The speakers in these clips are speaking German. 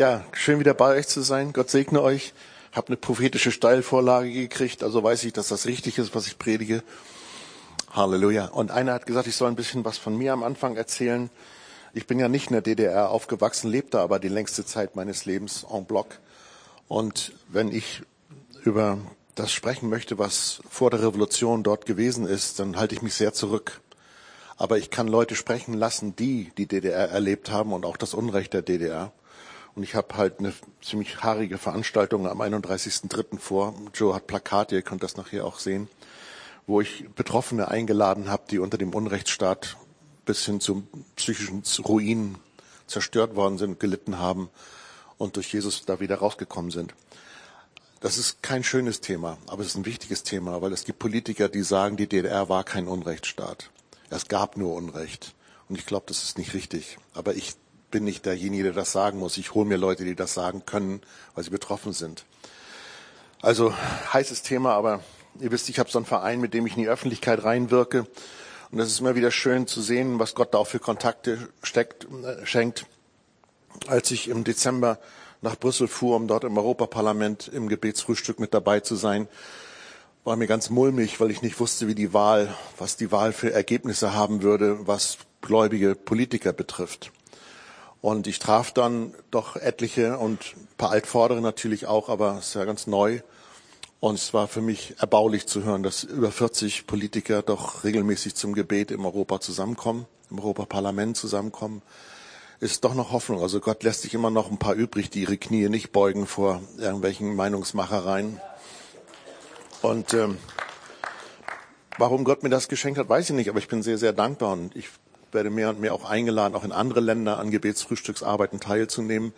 Ja, schön wieder bei euch zu sein. Gott segne euch. Hab eine prophetische Steilvorlage gekriegt, also weiß ich, dass das richtig ist, was ich predige. Halleluja. Und einer hat gesagt, ich soll ein bisschen was von mir am Anfang erzählen. Ich bin ja nicht in der DDR aufgewachsen, lebte aber die längste Zeit meines Lebens en bloc. Und wenn ich über das sprechen möchte, was vor der Revolution dort gewesen ist, dann halte ich mich sehr zurück. Aber ich kann Leute sprechen lassen, die die DDR erlebt haben und auch das Unrecht der DDR. Und ich habe halt eine ziemlich haarige Veranstaltung am 31.03. vor. Joe hat Plakate, ihr könnt das nachher auch sehen, wo ich Betroffene eingeladen habe, die unter dem Unrechtsstaat bis hin zum psychischen Ruin zerstört worden sind, gelitten haben und durch Jesus da wieder rausgekommen sind. Das ist kein schönes Thema, aber es ist ein wichtiges Thema, weil es gibt Politiker, die sagen, die DDR war kein Unrechtsstaat. Es gab nur Unrecht. Und ich glaube, das ist nicht richtig. Aber ich bin nicht derjenige, der das sagen muss. Ich hole mir Leute, die das sagen können, weil sie betroffen sind. Also heißes Thema, aber ihr wisst, ich habe so einen Verein, mit dem ich in die Öffentlichkeit reinwirke. Und es ist immer wieder schön zu sehen, was Gott da auch für Kontakte steckt, äh, schenkt. Als ich im Dezember nach Brüssel fuhr, um dort im Europaparlament im Gebetsfrühstück mit dabei zu sein, war mir ganz mulmig, weil ich nicht wusste, wie die Wahl, was die Wahl für Ergebnisse haben würde, was gläubige Politiker betrifft. Und ich traf dann doch etliche und ein paar Altvordere natürlich auch, aber es ist ja ganz neu. Und es war für mich erbaulich zu hören, dass über 40 Politiker doch regelmäßig zum Gebet im Europa zusammenkommen, im Europaparlament zusammenkommen. Ist doch noch Hoffnung. Also Gott lässt sich immer noch ein paar übrig, die ihre Knie nicht beugen vor irgendwelchen Meinungsmachereien. Und ähm, warum Gott mir das geschenkt hat, weiß ich nicht, aber ich bin sehr, sehr dankbar und ich werde mehr und mehr auch eingeladen, auch in andere Länder an Gebetsfrühstücksarbeiten teilzunehmen.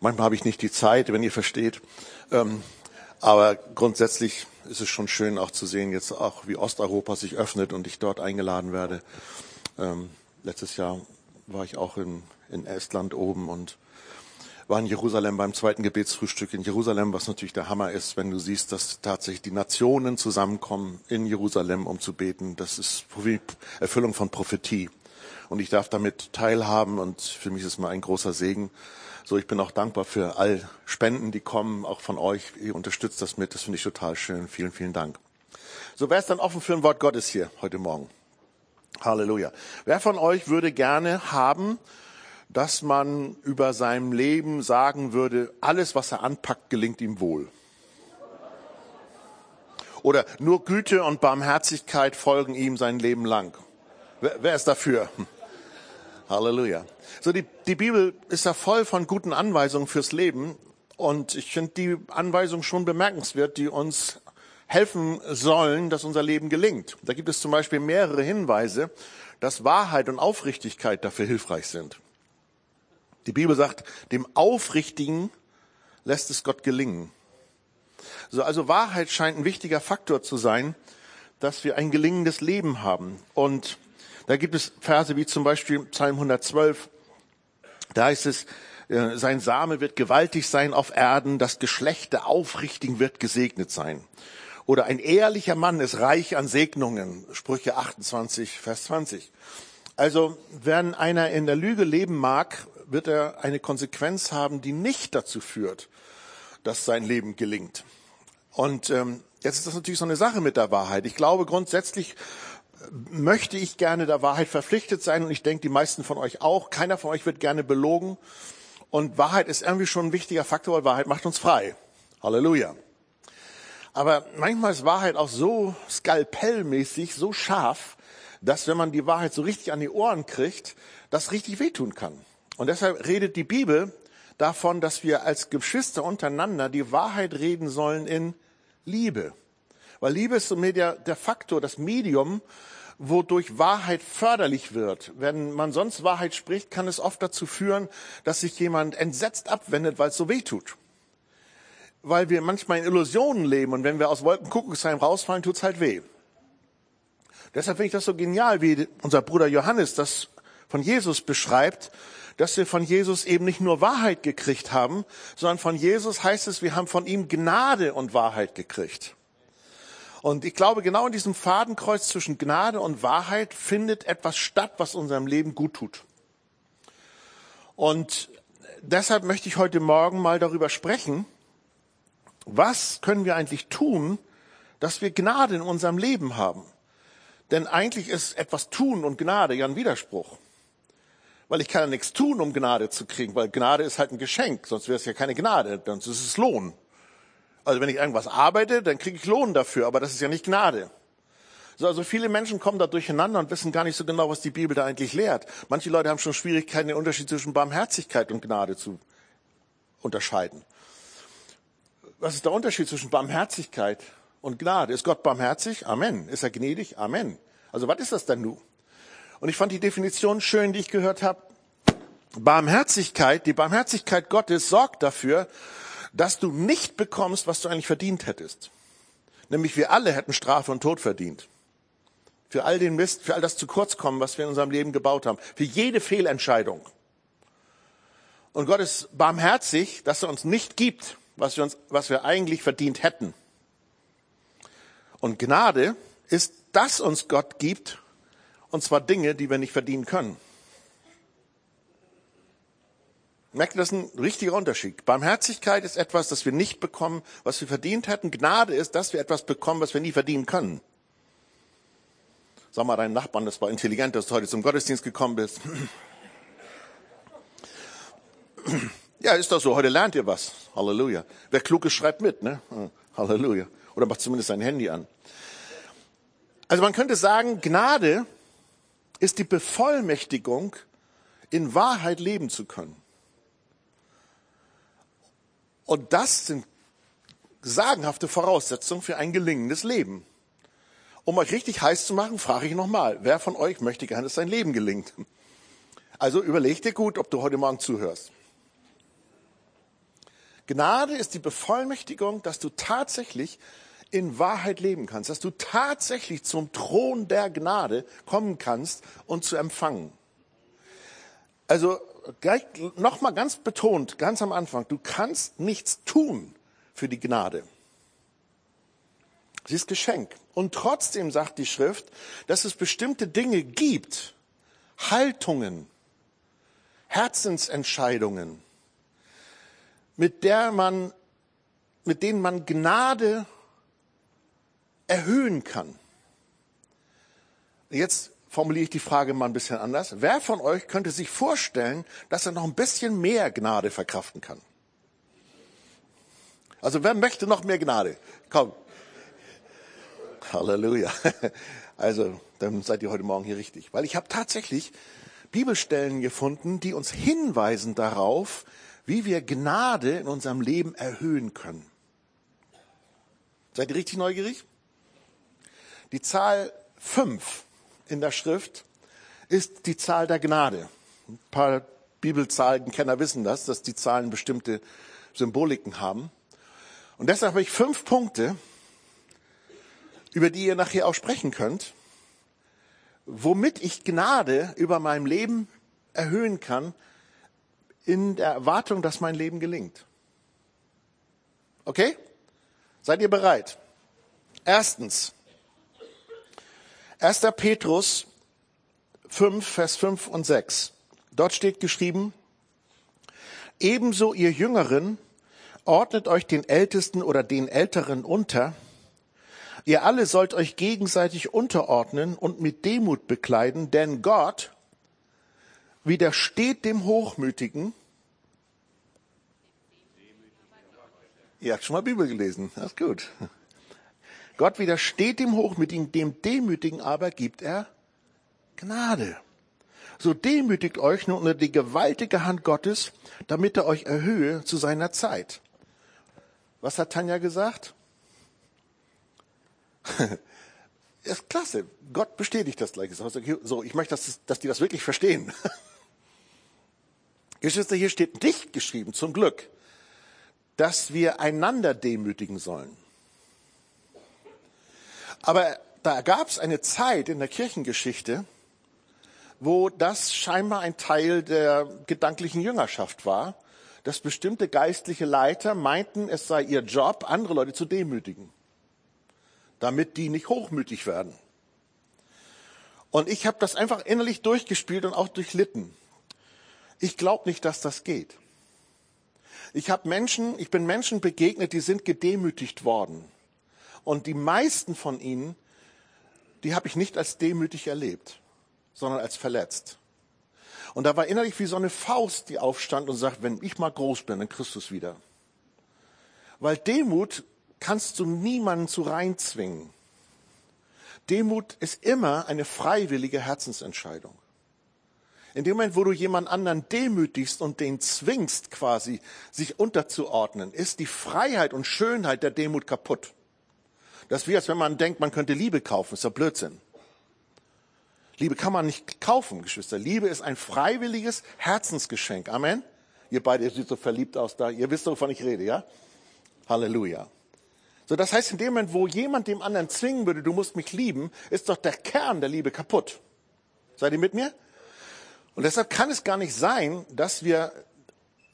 Manchmal habe ich nicht die Zeit, wenn ihr versteht. Ähm, aber grundsätzlich ist es schon schön auch zu sehen, jetzt auch wie Osteuropa sich öffnet und ich dort eingeladen werde. Ähm, letztes Jahr war ich auch in, in Estland oben und war in Jerusalem beim zweiten Gebetsfrühstück in Jerusalem, was natürlich der Hammer ist, wenn du siehst, dass tatsächlich die Nationen zusammenkommen in Jerusalem, um zu beten. Das ist Erfüllung von Prophetie und ich darf damit teilhaben und für mich ist es mal ein großer Segen. So, ich bin auch dankbar für all Spenden, die kommen, auch von euch. Ihr unterstützt das mit, das finde ich total schön. Vielen, vielen Dank. So, wer ist dann offen für ein Wort Gottes hier heute Morgen? Halleluja. Wer von euch würde gerne haben, dass man über sein Leben sagen würde, alles, was er anpackt, gelingt ihm wohl? Oder nur Güte und Barmherzigkeit folgen ihm sein Leben lang? Wer, wer ist dafür? Halleluja. So, die, die Bibel ist ja voll von guten Anweisungen fürs Leben. Und ich finde die Anweisung schon bemerkenswert, die uns helfen sollen, dass unser Leben gelingt. Da gibt es zum Beispiel mehrere Hinweise, dass Wahrheit und Aufrichtigkeit dafür hilfreich sind. Die Bibel sagt, dem Aufrichtigen lässt es Gott gelingen. So, also Wahrheit scheint ein wichtiger Faktor zu sein, dass wir ein gelingendes Leben haben. Und da gibt es Verse wie zum Beispiel Psalm 112. Da heißt es, äh, sein Same wird gewaltig sein auf Erden, das Geschlecht der Aufrichtigen wird gesegnet sein. Oder ein ehrlicher Mann ist reich an Segnungen. Sprüche 28, Vers 20. Also, wenn einer in der Lüge leben mag, wird er eine Konsequenz haben, die nicht dazu führt, dass sein Leben gelingt. Und ähm, jetzt ist das natürlich so eine Sache mit der Wahrheit. Ich glaube grundsätzlich möchte ich gerne der Wahrheit verpflichtet sein und ich denke, die meisten von euch auch. Keiner von euch wird gerne belogen. Und Wahrheit ist irgendwie schon ein wichtiger Faktor, weil Wahrheit macht uns frei. Halleluja. Aber manchmal ist Wahrheit auch so skalpellmäßig, so scharf, dass wenn man die Wahrheit so richtig an die Ohren kriegt, das richtig wehtun kann. Und deshalb redet die Bibel davon, dass wir als Geschwister untereinander die Wahrheit reden sollen in Liebe. Weil Liebe ist so der, der Faktor, das Medium, wodurch Wahrheit förderlich wird. Wenn man sonst Wahrheit spricht, kann es oft dazu führen, dass sich jemand entsetzt abwendet, weil es so weh tut. Weil wir manchmal in Illusionen leben und wenn wir aus Wolkenkuckucksheim rausfallen, tut's halt weh. Deshalb finde ich das so genial, wie unser Bruder Johannes das von Jesus beschreibt, dass wir von Jesus eben nicht nur Wahrheit gekriegt haben, sondern von Jesus heißt es, wir haben von ihm Gnade und Wahrheit gekriegt. Und ich glaube, genau in diesem Fadenkreuz zwischen Gnade und Wahrheit findet etwas statt, was unserem Leben gut tut. Und deshalb möchte ich heute Morgen mal darüber sprechen, was können wir eigentlich tun, dass wir Gnade in unserem Leben haben. Denn eigentlich ist etwas tun und Gnade ja ein Widerspruch. Weil ich kann ja nichts tun, um Gnade zu kriegen, weil Gnade ist halt ein Geschenk, sonst wäre es ja keine Gnade, sonst ist es Lohn. Also wenn ich irgendwas arbeite, dann kriege ich Lohn dafür, aber das ist ja nicht Gnade. So, also viele Menschen kommen da durcheinander und wissen gar nicht so genau, was die Bibel da eigentlich lehrt. Manche Leute haben schon Schwierigkeiten, den Unterschied zwischen Barmherzigkeit und Gnade zu unterscheiden. Was ist der Unterschied zwischen Barmherzigkeit und Gnade? Ist Gott barmherzig? Amen. Ist er gnädig? Amen. Also was ist das denn nun? Und ich fand die Definition schön, die ich gehört habe. Barmherzigkeit, die Barmherzigkeit Gottes sorgt dafür, dass du nicht bekommst, was du eigentlich verdient hättest. Nämlich wir alle hätten Strafe und Tod verdient. Für all den Mist, für all das zu kurz kommen, was wir in unserem Leben gebaut haben. Für jede Fehlentscheidung. Und Gott ist barmherzig, dass er uns nicht gibt, was wir, uns, was wir eigentlich verdient hätten. Und Gnade ist, dass uns Gott gibt, und zwar Dinge, die wir nicht verdienen können. Merkt ihr, das ist ein richtiger Unterschied. Barmherzigkeit ist etwas, das wir nicht bekommen, was wir verdient hätten. Gnade ist, dass wir etwas bekommen, was wir nie verdienen können. Sag mal deinem Nachbarn, das war intelligent, dass du heute zum Gottesdienst gekommen bist. Ja, ist doch so. Heute lernt ihr was. Halleluja. Wer klug ist, schreibt mit, ne? Halleluja. Oder macht zumindest sein Handy an. Also man könnte sagen, Gnade ist die Bevollmächtigung, in Wahrheit leben zu können. Und das sind sagenhafte Voraussetzungen für ein gelingendes Leben. Um euch richtig heiß zu machen, frage ich nochmal, wer von euch möchte gerne, dass sein Leben gelingt? Also überleg dir gut, ob du heute Morgen zuhörst. Gnade ist die Bevollmächtigung, dass du tatsächlich in Wahrheit leben kannst, dass du tatsächlich zum Thron der Gnade kommen kannst und zu empfangen. Also gleich nochmal ganz betont, ganz am Anfang, du kannst nichts tun für die Gnade. Sie ist Geschenk. Und trotzdem sagt die Schrift, dass es bestimmte Dinge gibt, Haltungen, Herzensentscheidungen, mit der man, mit denen man Gnade erhöhen kann. Jetzt formuliere ich die Frage mal ein bisschen anders. Wer von euch könnte sich vorstellen, dass er noch ein bisschen mehr Gnade verkraften kann? Also wer möchte noch mehr Gnade? Komm. Halleluja. Also, dann seid ihr heute Morgen hier richtig. Weil ich habe tatsächlich Bibelstellen gefunden, die uns hinweisen darauf, wie wir Gnade in unserem Leben erhöhen können. Seid ihr richtig neugierig? Die Zahl fünf in der Schrift ist die Zahl der Gnade. Ein paar Bibelzahlenkenner wissen das, dass die Zahlen bestimmte Symboliken haben. Und deshalb habe ich fünf Punkte, über die ihr nachher auch sprechen könnt, womit ich Gnade über meinem Leben erhöhen kann, in der Erwartung, dass mein Leben gelingt. Okay? Seid ihr bereit? Erstens, 1. Petrus 5, Vers 5 und 6. Dort steht geschrieben, ebenso ihr Jüngeren ordnet euch den Ältesten oder den Älteren unter. Ihr alle sollt euch gegenseitig unterordnen und mit Demut bekleiden, denn Gott widersteht dem Hochmütigen. Ihr habt schon mal Bibel gelesen, das ist gut. Gott widersteht dem Hochmütigen, dem Demütigen aber gibt er Gnade. So demütigt euch nun unter die gewaltige Hand Gottes, damit er euch erhöhe zu seiner Zeit. Was hat Tanja gesagt? ist klasse. Gott bestätigt das gleich. So, ich möchte, dass, dass die das wirklich verstehen. Geschwister, hier steht nicht geschrieben, zum Glück, dass wir einander demütigen sollen. Aber da gab es eine Zeit in der Kirchengeschichte, wo das scheinbar ein Teil der gedanklichen Jüngerschaft war, dass bestimmte geistliche Leiter meinten, es sei ihr Job, andere Leute zu demütigen, damit die nicht hochmütig werden. Und ich habe das einfach innerlich durchgespielt und auch durchlitten. Ich glaube nicht, dass das geht. Ich habe Menschen, ich bin Menschen begegnet, die sind gedemütigt worden. Und die meisten von ihnen, die habe ich nicht als demütig erlebt, sondern als verletzt. Und da war innerlich wie so eine Faust, die aufstand und sagt, wenn ich mal groß bin, dann Christus wieder. Weil Demut kannst du niemanden zu reinzwingen. Demut ist immer eine freiwillige Herzensentscheidung. In dem Moment, wo du jemand anderen demütigst und den zwingst quasi, sich unterzuordnen, ist die Freiheit und Schönheit der Demut kaputt. Das ist wie, als wenn man denkt, man könnte Liebe kaufen. Das ist ja Blödsinn. Liebe kann man nicht kaufen, Geschwister. Liebe ist ein freiwilliges Herzensgeschenk. Amen. Ihr beide, ihr seht so verliebt aus da. Ihr wisst, wovon ich rede, ja? Halleluja. So, das heißt, in dem Moment, wo jemand dem anderen zwingen würde, du musst mich lieben, ist doch der Kern der Liebe kaputt. Seid ihr mit mir? Und deshalb kann es gar nicht sein, dass wir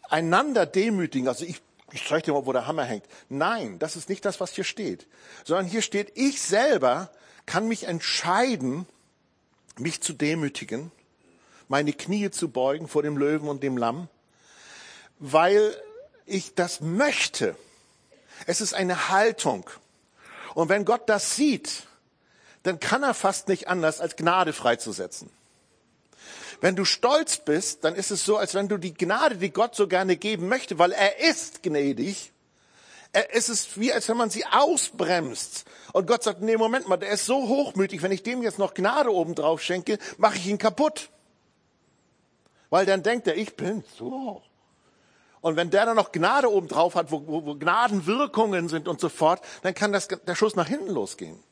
einander demütigen. Also ich, ich zeige dir mal, wo der Hammer hängt. Nein, das ist nicht das, was hier steht. Sondern hier steht, ich selber kann mich entscheiden, mich zu demütigen, meine Knie zu beugen vor dem Löwen und dem Lamm, weil ich das möchte. Es ist eine Haltung. Und wenn Gott das sieht, dann kann er fast nicht anders, als Gnade freizusetzen. Wenn du stolz bist, dann ist es so, als wenn du die Gnade, die Gott so gerne geben möchte, weil er ist gnädig, es ist wie, als wenn man sie ausbremst. Und Gott sagt, nee, Moment mal, der ist so hochmütig, wenn ich dem jetzt noch Gnade obendrauf schenke, mache ich ihn kaputt. Weil dann denkt er, ich bin so und wenn der dann noch Gnade oben drauf hat, wo, wo, wo Gnadenwirkungen sind und so fort, dann kann das, der Schuss nach hinten losgehen.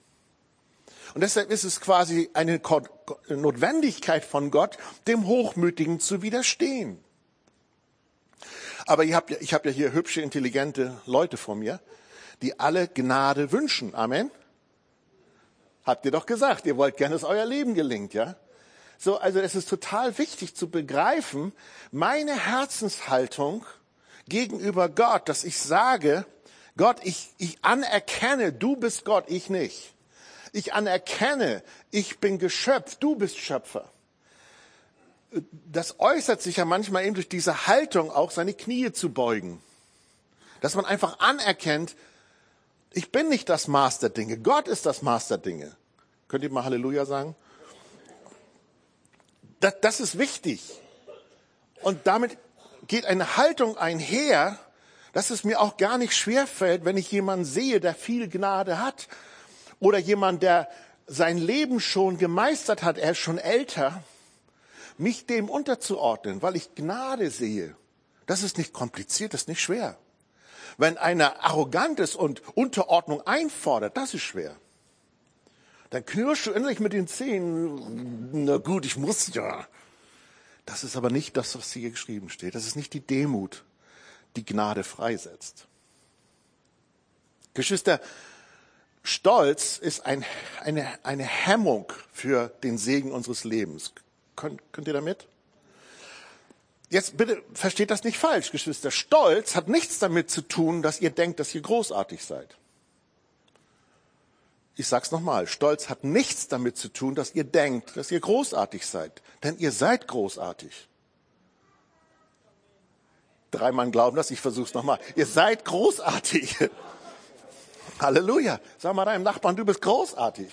Und deshalb ist es quasi eine Notwendigkeit von Gott, dem Hochmütigen zu widerstehen. Aber ich habe ja, ich hab ja hier hübsche, intelligente Leute vor mir, die alle Gnade wünschen. Amen. Habt ihr doch gesagt, ihr wollt gerne, dass euer Leben gelingt, ja? So, also es ist total wichtig zu begreifen, meine Herzenshaltung gegenüber Gott, dass ich sage, Gott, ich, ich anerkenne, du bist Gott, ich nicht. Ich anerkenne, ich bin Geschöpf, du bist Schöpfer. Das äußert sich ja manchmal eben durch diese Haltung auch, seine Knie zu beugen. Dass man einfach anerkennt, ich bin nicht das Maß der Dinge, Gott ist das Maß der Dinge. Könnt ihr mal Halleluja sagen? Das, das ist wichtig. Und damit geht eine Haltung einher, dass es mir auch gar nicht schwerfällt, wenn ich jemanden sehe, der viel Gnade hat oder jemand, der sein Leben schon gemeistert hat, er ist schon älter, mich dem unterzuordnen, weil ich Gnade sehe. Das ist nicht kompliziert, das ist nicht schwer. Wenn einer arrogant ist und Unterordnung einfordert, das ist schwer. Dann knirschst du endlich mit den Zähnen, na gut, ich muss ja. Das ist aber nicht das, was hier geschrieben steht. Das ist nicht die Demut, die Gnade freisetzt. Geschwister, Stolz ist ein, eine, eine Hemmung für den Segen unseres Lebens. Könnt, könnt ihr damit? Jetzt bitte versteht das nicht falsch, Geschwister. Stolz hat nichts damit zu tun, dass ihr denkt, dass ihr großartig seid. Ich sag's nochmal, Stolz hat nichts damit zu tun, dass ihr denkt, dass ihr großartig seid. Denn ihr seid großartig. Drei Mann glauben das, ich versuch's nochmal. Ihr seid großartig. Halleluja. Sag mal deinem Nachbarn, du bist großartig.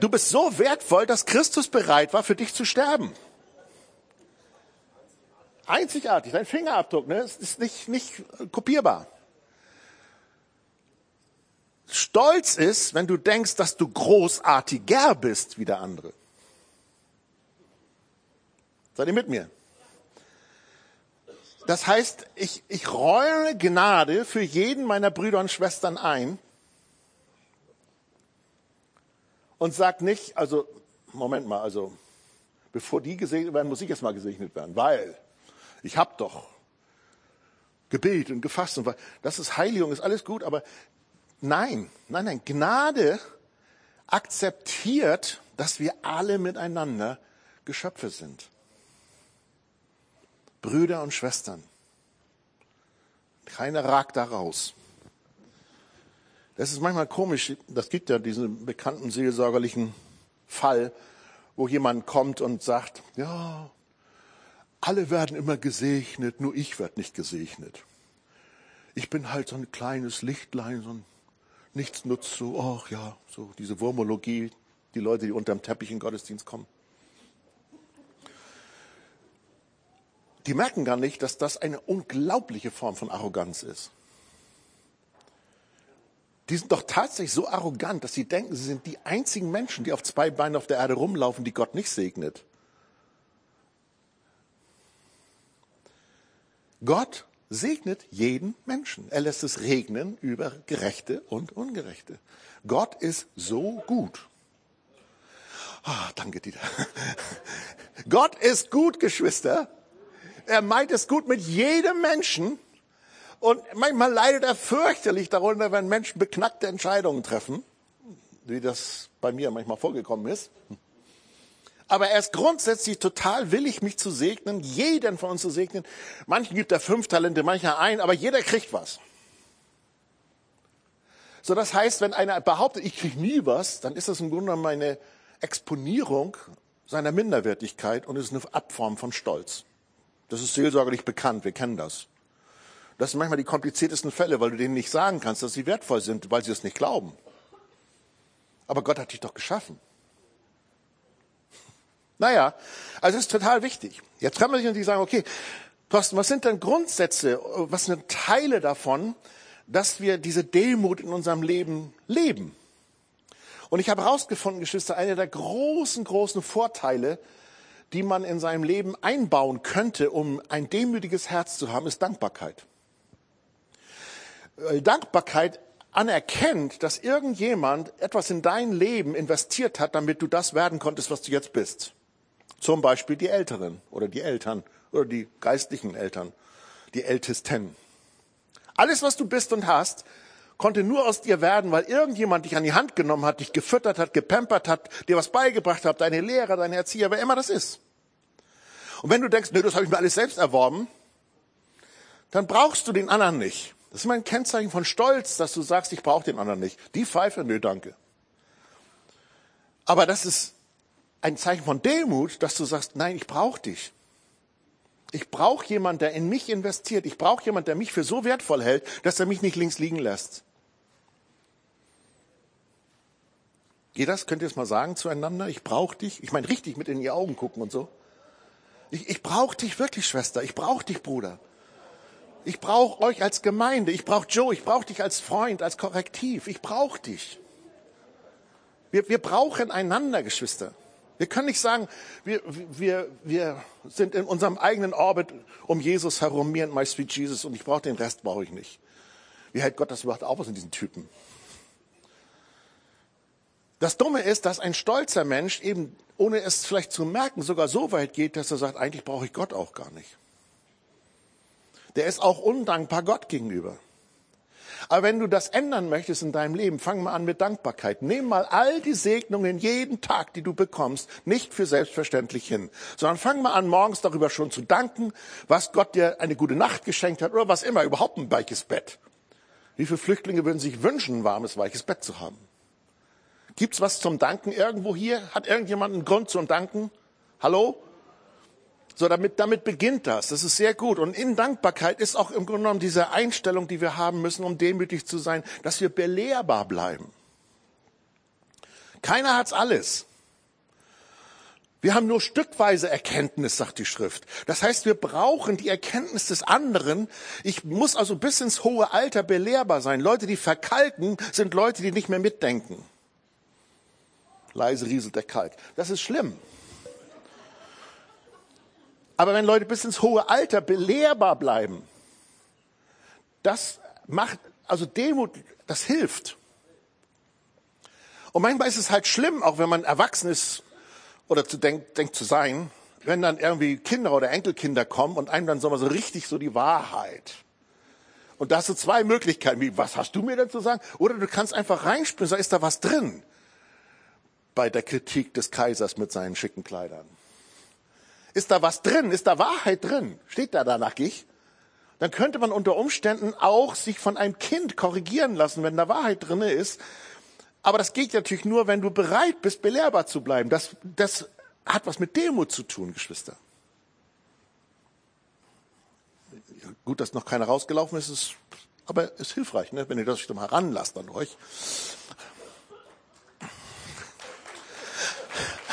Du bist so wertvoll, dass Christus bereit war, für dich zu sterben. Einzigartig, dein Fingerabdruck, ne? Es ist nicht, nicht kopierbar. Stolz ist, wenn du denkst, dass du großartiger bist wie der andere. Seid ihr mit mir? Das heißt, ich, ich räume Gnade für jeden meiner Brüder und Schwestern ein und sag nicht, also, Moment mal, also, bevor die gesegnet werden, muss ich jetzt mal gesegnet werden, weil ich hab doch gebetet und gefasst und das ist Heiligung, ist alles gut, aber Nein, nein, nein. Gnade akzeptiert, dass wir alle miteinander Geschöpfe sind. Brüder und Schwestern. Keiner ragt da raus. Das ist manchmal komisch. Das gibt ja diesen bekannten seelsorgerlichen Fall, wo jemand kommt und sagt, ja, alle werden immer gesegnet, nur ich werde nicht gesegnet. Ich bin halt so ein kleines Lichtlein, so ein nichts nutzt, so, ach ja, so diese Wurmologie, die Leute, die unterm Teppich in Gottesdienst kommen. Die merken gar nicht, dass das eine unglaubliche Form von Arroganz ist. Die sind doch tatsächlich so arrogant, dass sie denken, sie sind die einzigen Menschen, die auf zwei Beinen auf der Erde rumlaufen, die Gott nicht segnet. Gott segnet jeden Menschen. Er lässt es regnen über Gerechte und Ungerechte. Gott ist so gut. Ah, danke, Dieter. Gott ist gut, Geschwister. Er meint es gut mit jedem Menschen. Und manchmal leidet er fürchterlich darunter, wenn Menschen beknackte Entscheidungen treffen, wie das bei mir manchmal vorgekommen ist. Aber er ist grundsätzlich total willig, mich zu segnen, jeden von uns zu segnen. Manchen gibt er fünf Talente, mancher ein, aber jeder kriegt was. So, das heißt, wenn einer behauptet, ich kriege nie was, dann ist das im Grunde genommen eine Exponierung seiner Minderwertigkeit und ist eine Abform von Stolz. Das ist seelsorgerlich bekannt, wir kennen das. Das sind manchmal die kompliziertesten Fälle, weil du denen nicht sagen kannst, dass sie wertvoll sind, weil sie es nicht glauben. Aber Gott hat dich doch geschaffen. Naja, also das ist total wichtig. Jetzt kann man sich natürlich sagen, okay, Thorsten, was sind denn Grundsätze, was sind Teile davon, dass wir diese Demut in unserem Leben leben? Und ich habe herausgefunden, Geschwister, einer der großen, großen Vorteile, die man in seinem Leben einbauen könnte, um ein demütiges Herz zu haben, ist Dankbarkeit. Dankbarkeit anerkennt, dass irgendjemand etwas in dein Leben investiert hat, damit du das werden konntest, was du jetzt bist. Zum Beispiel die Älteren oder die Eltern oder die geistlichen Eltern, die Ältesten. Alles, was du bist und hast, konnte nur aus dir werden, weil irgendjemand dich an die Hand genommen hat, dich gefüttert hat, gepampert hat, dir was beigebracht hat, deine Lehrer, deine Erzieher, wer immer das ist. Und wenn du denkst, nee, das habe ich mir alles selbst erworben, dann brauchst du den anderen nicht. Das ist mein Kennzeichen von Stolz, dass du sagst, ich brauche den anderen nicht. Die Pfeife, nö, danke. Aber das ist ein Zeichen von Demut, dass du sagst, nein, ich brauche dich. Ich brauche jemanden, der in mich investiert. Ich brauche jemanden, der mich für so wertvoll hält, dass er mich nicht links liegen lässt. Geht das? Könnt ihr es mal sagen zueinander? Ich brauche dich. Ich meine, richtig mit in die Augen gucken und so. Ich, ich brauche dich wirklich, Schwester. Ich brauche dich, Bruder. Ich brauche euch als Gemeinde. Ich brauche Joe. Ich brauche dich als Freund, als Korrektiv. Ich brauche dich. Wir, wir brauchen einander, Geschwister. Wir können nicht sagen, wir, wir, wir sind in unserem eigenen Orbit um Jesus herum, me and my sweet Jesus, und ich brauche den Rest, brauche ich nicht. Wie hält Gott das überhaupt auf in diesen Typen? Das Dumme ist, dass ein stolzer Mensch eben, ohne es vielleicht zu merken, sogar so weit geht, dass er sagt, eigentlich brauche ich Gott auch gar nicht. Der ist auch undankbar Gott gegenüber. Aber wenn du das ändern möchtest in deinem Leben, fang mal an mit Dankbarkeit. Nimm mal all die Segnungen jeden Tag, die du bekommst, nicht für selbstverständlich hin, sondern fang mal an, morgens darüber schon zu danken, was Gott dir eine gute Nacht geschenkt hat oder was immer, überhaupt ein weiches Bett. Wie viele Flüchtlinge würden sich wünschen, ein warmes, weiches Bett zu haben? Gibt's was zum Danken irgendwo hier? Hat irgendjemand einen Grund zum Danken? Hallo? So, damit, damit beginnt das. Das ist sehr gut. Und in Dankbarkeit ist auch im Grunde genommen diese Einstellung, die wir haben müssen, um demütig zu sein, dass wir belehrbar bleiben. Keiner hat's alles. Wir haben nur stückweise Erkenntnis, sagt die Schrift. Das heißt, wir brauchen die Erkenntnis des anderen. Ich muss also bis ins hohe Alter belehrbar sein. Leute, die verkalken, sind Leute, die nicht mehr mitdenken. Leise rieselt der Kalk. Das ist schlimm. Aber wenn Leute bis ins hohe Alter belehrbar bleiben, das macht, also Demut, das hilft. Und manchmal ist es halt schlimm, auch wenn man erwachsen ist oder zu denkt, denkt zu sein, wenn dann irgendwie Kinder oder Enkelkinder kommen und einem dann so mal so richtig so die Wahrheit. Und da hast du zwei Möglichkeiten, wie, was hast du mir denn zu sagen? Oder du kannst einfach reinspringen, so ist da was drin. Bei der Kritik des Kaisers mit seinen schicken Kleidern. Ist da was drin? Ist da Wahrheit drin? Steht da da nackig? Dann könnte man unter Umständen auch sich von einem Kind korrigieren lassen, wenn da Wahrheit drin ist. Aber das geht natürlich nur, wenn du bereit bist, belehrbar zu bleiben. Das, das hat was mit Demut zu tun, Geschwister. Gut, dass noch keiner rausgelaufen ist, ist aber ist hilfreich, ne? wenn ihr das mal ranlasst an euch.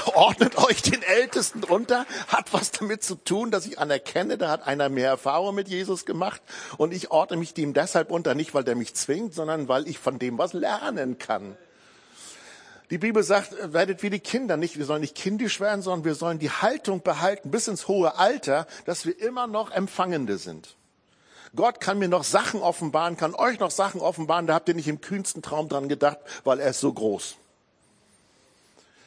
Ordnet euch den Ältesten drunter, hat was damit zu tun, dass ich anerkenne, da hat einer mehr Erfahrung mit Jesus gemacht und ich ordne mich dem deshalb unter, nicht weil der mich zwingt, sondern weil ich von dem was lernen kann. Die Bibel sagt, werdet wie die Kinder nicht, wir sollen nicht kindisch werden, sondern wir sollen die Haltung behalten bis ins hohe Alter, dass wir immer noch Empfangende sind. Gott kann mir noch Sachen offenbaren, kann euch noch Sachen offenbaren, da habt ihr nicht im kühnsten Traum dran gedacht, weil er ist so groß.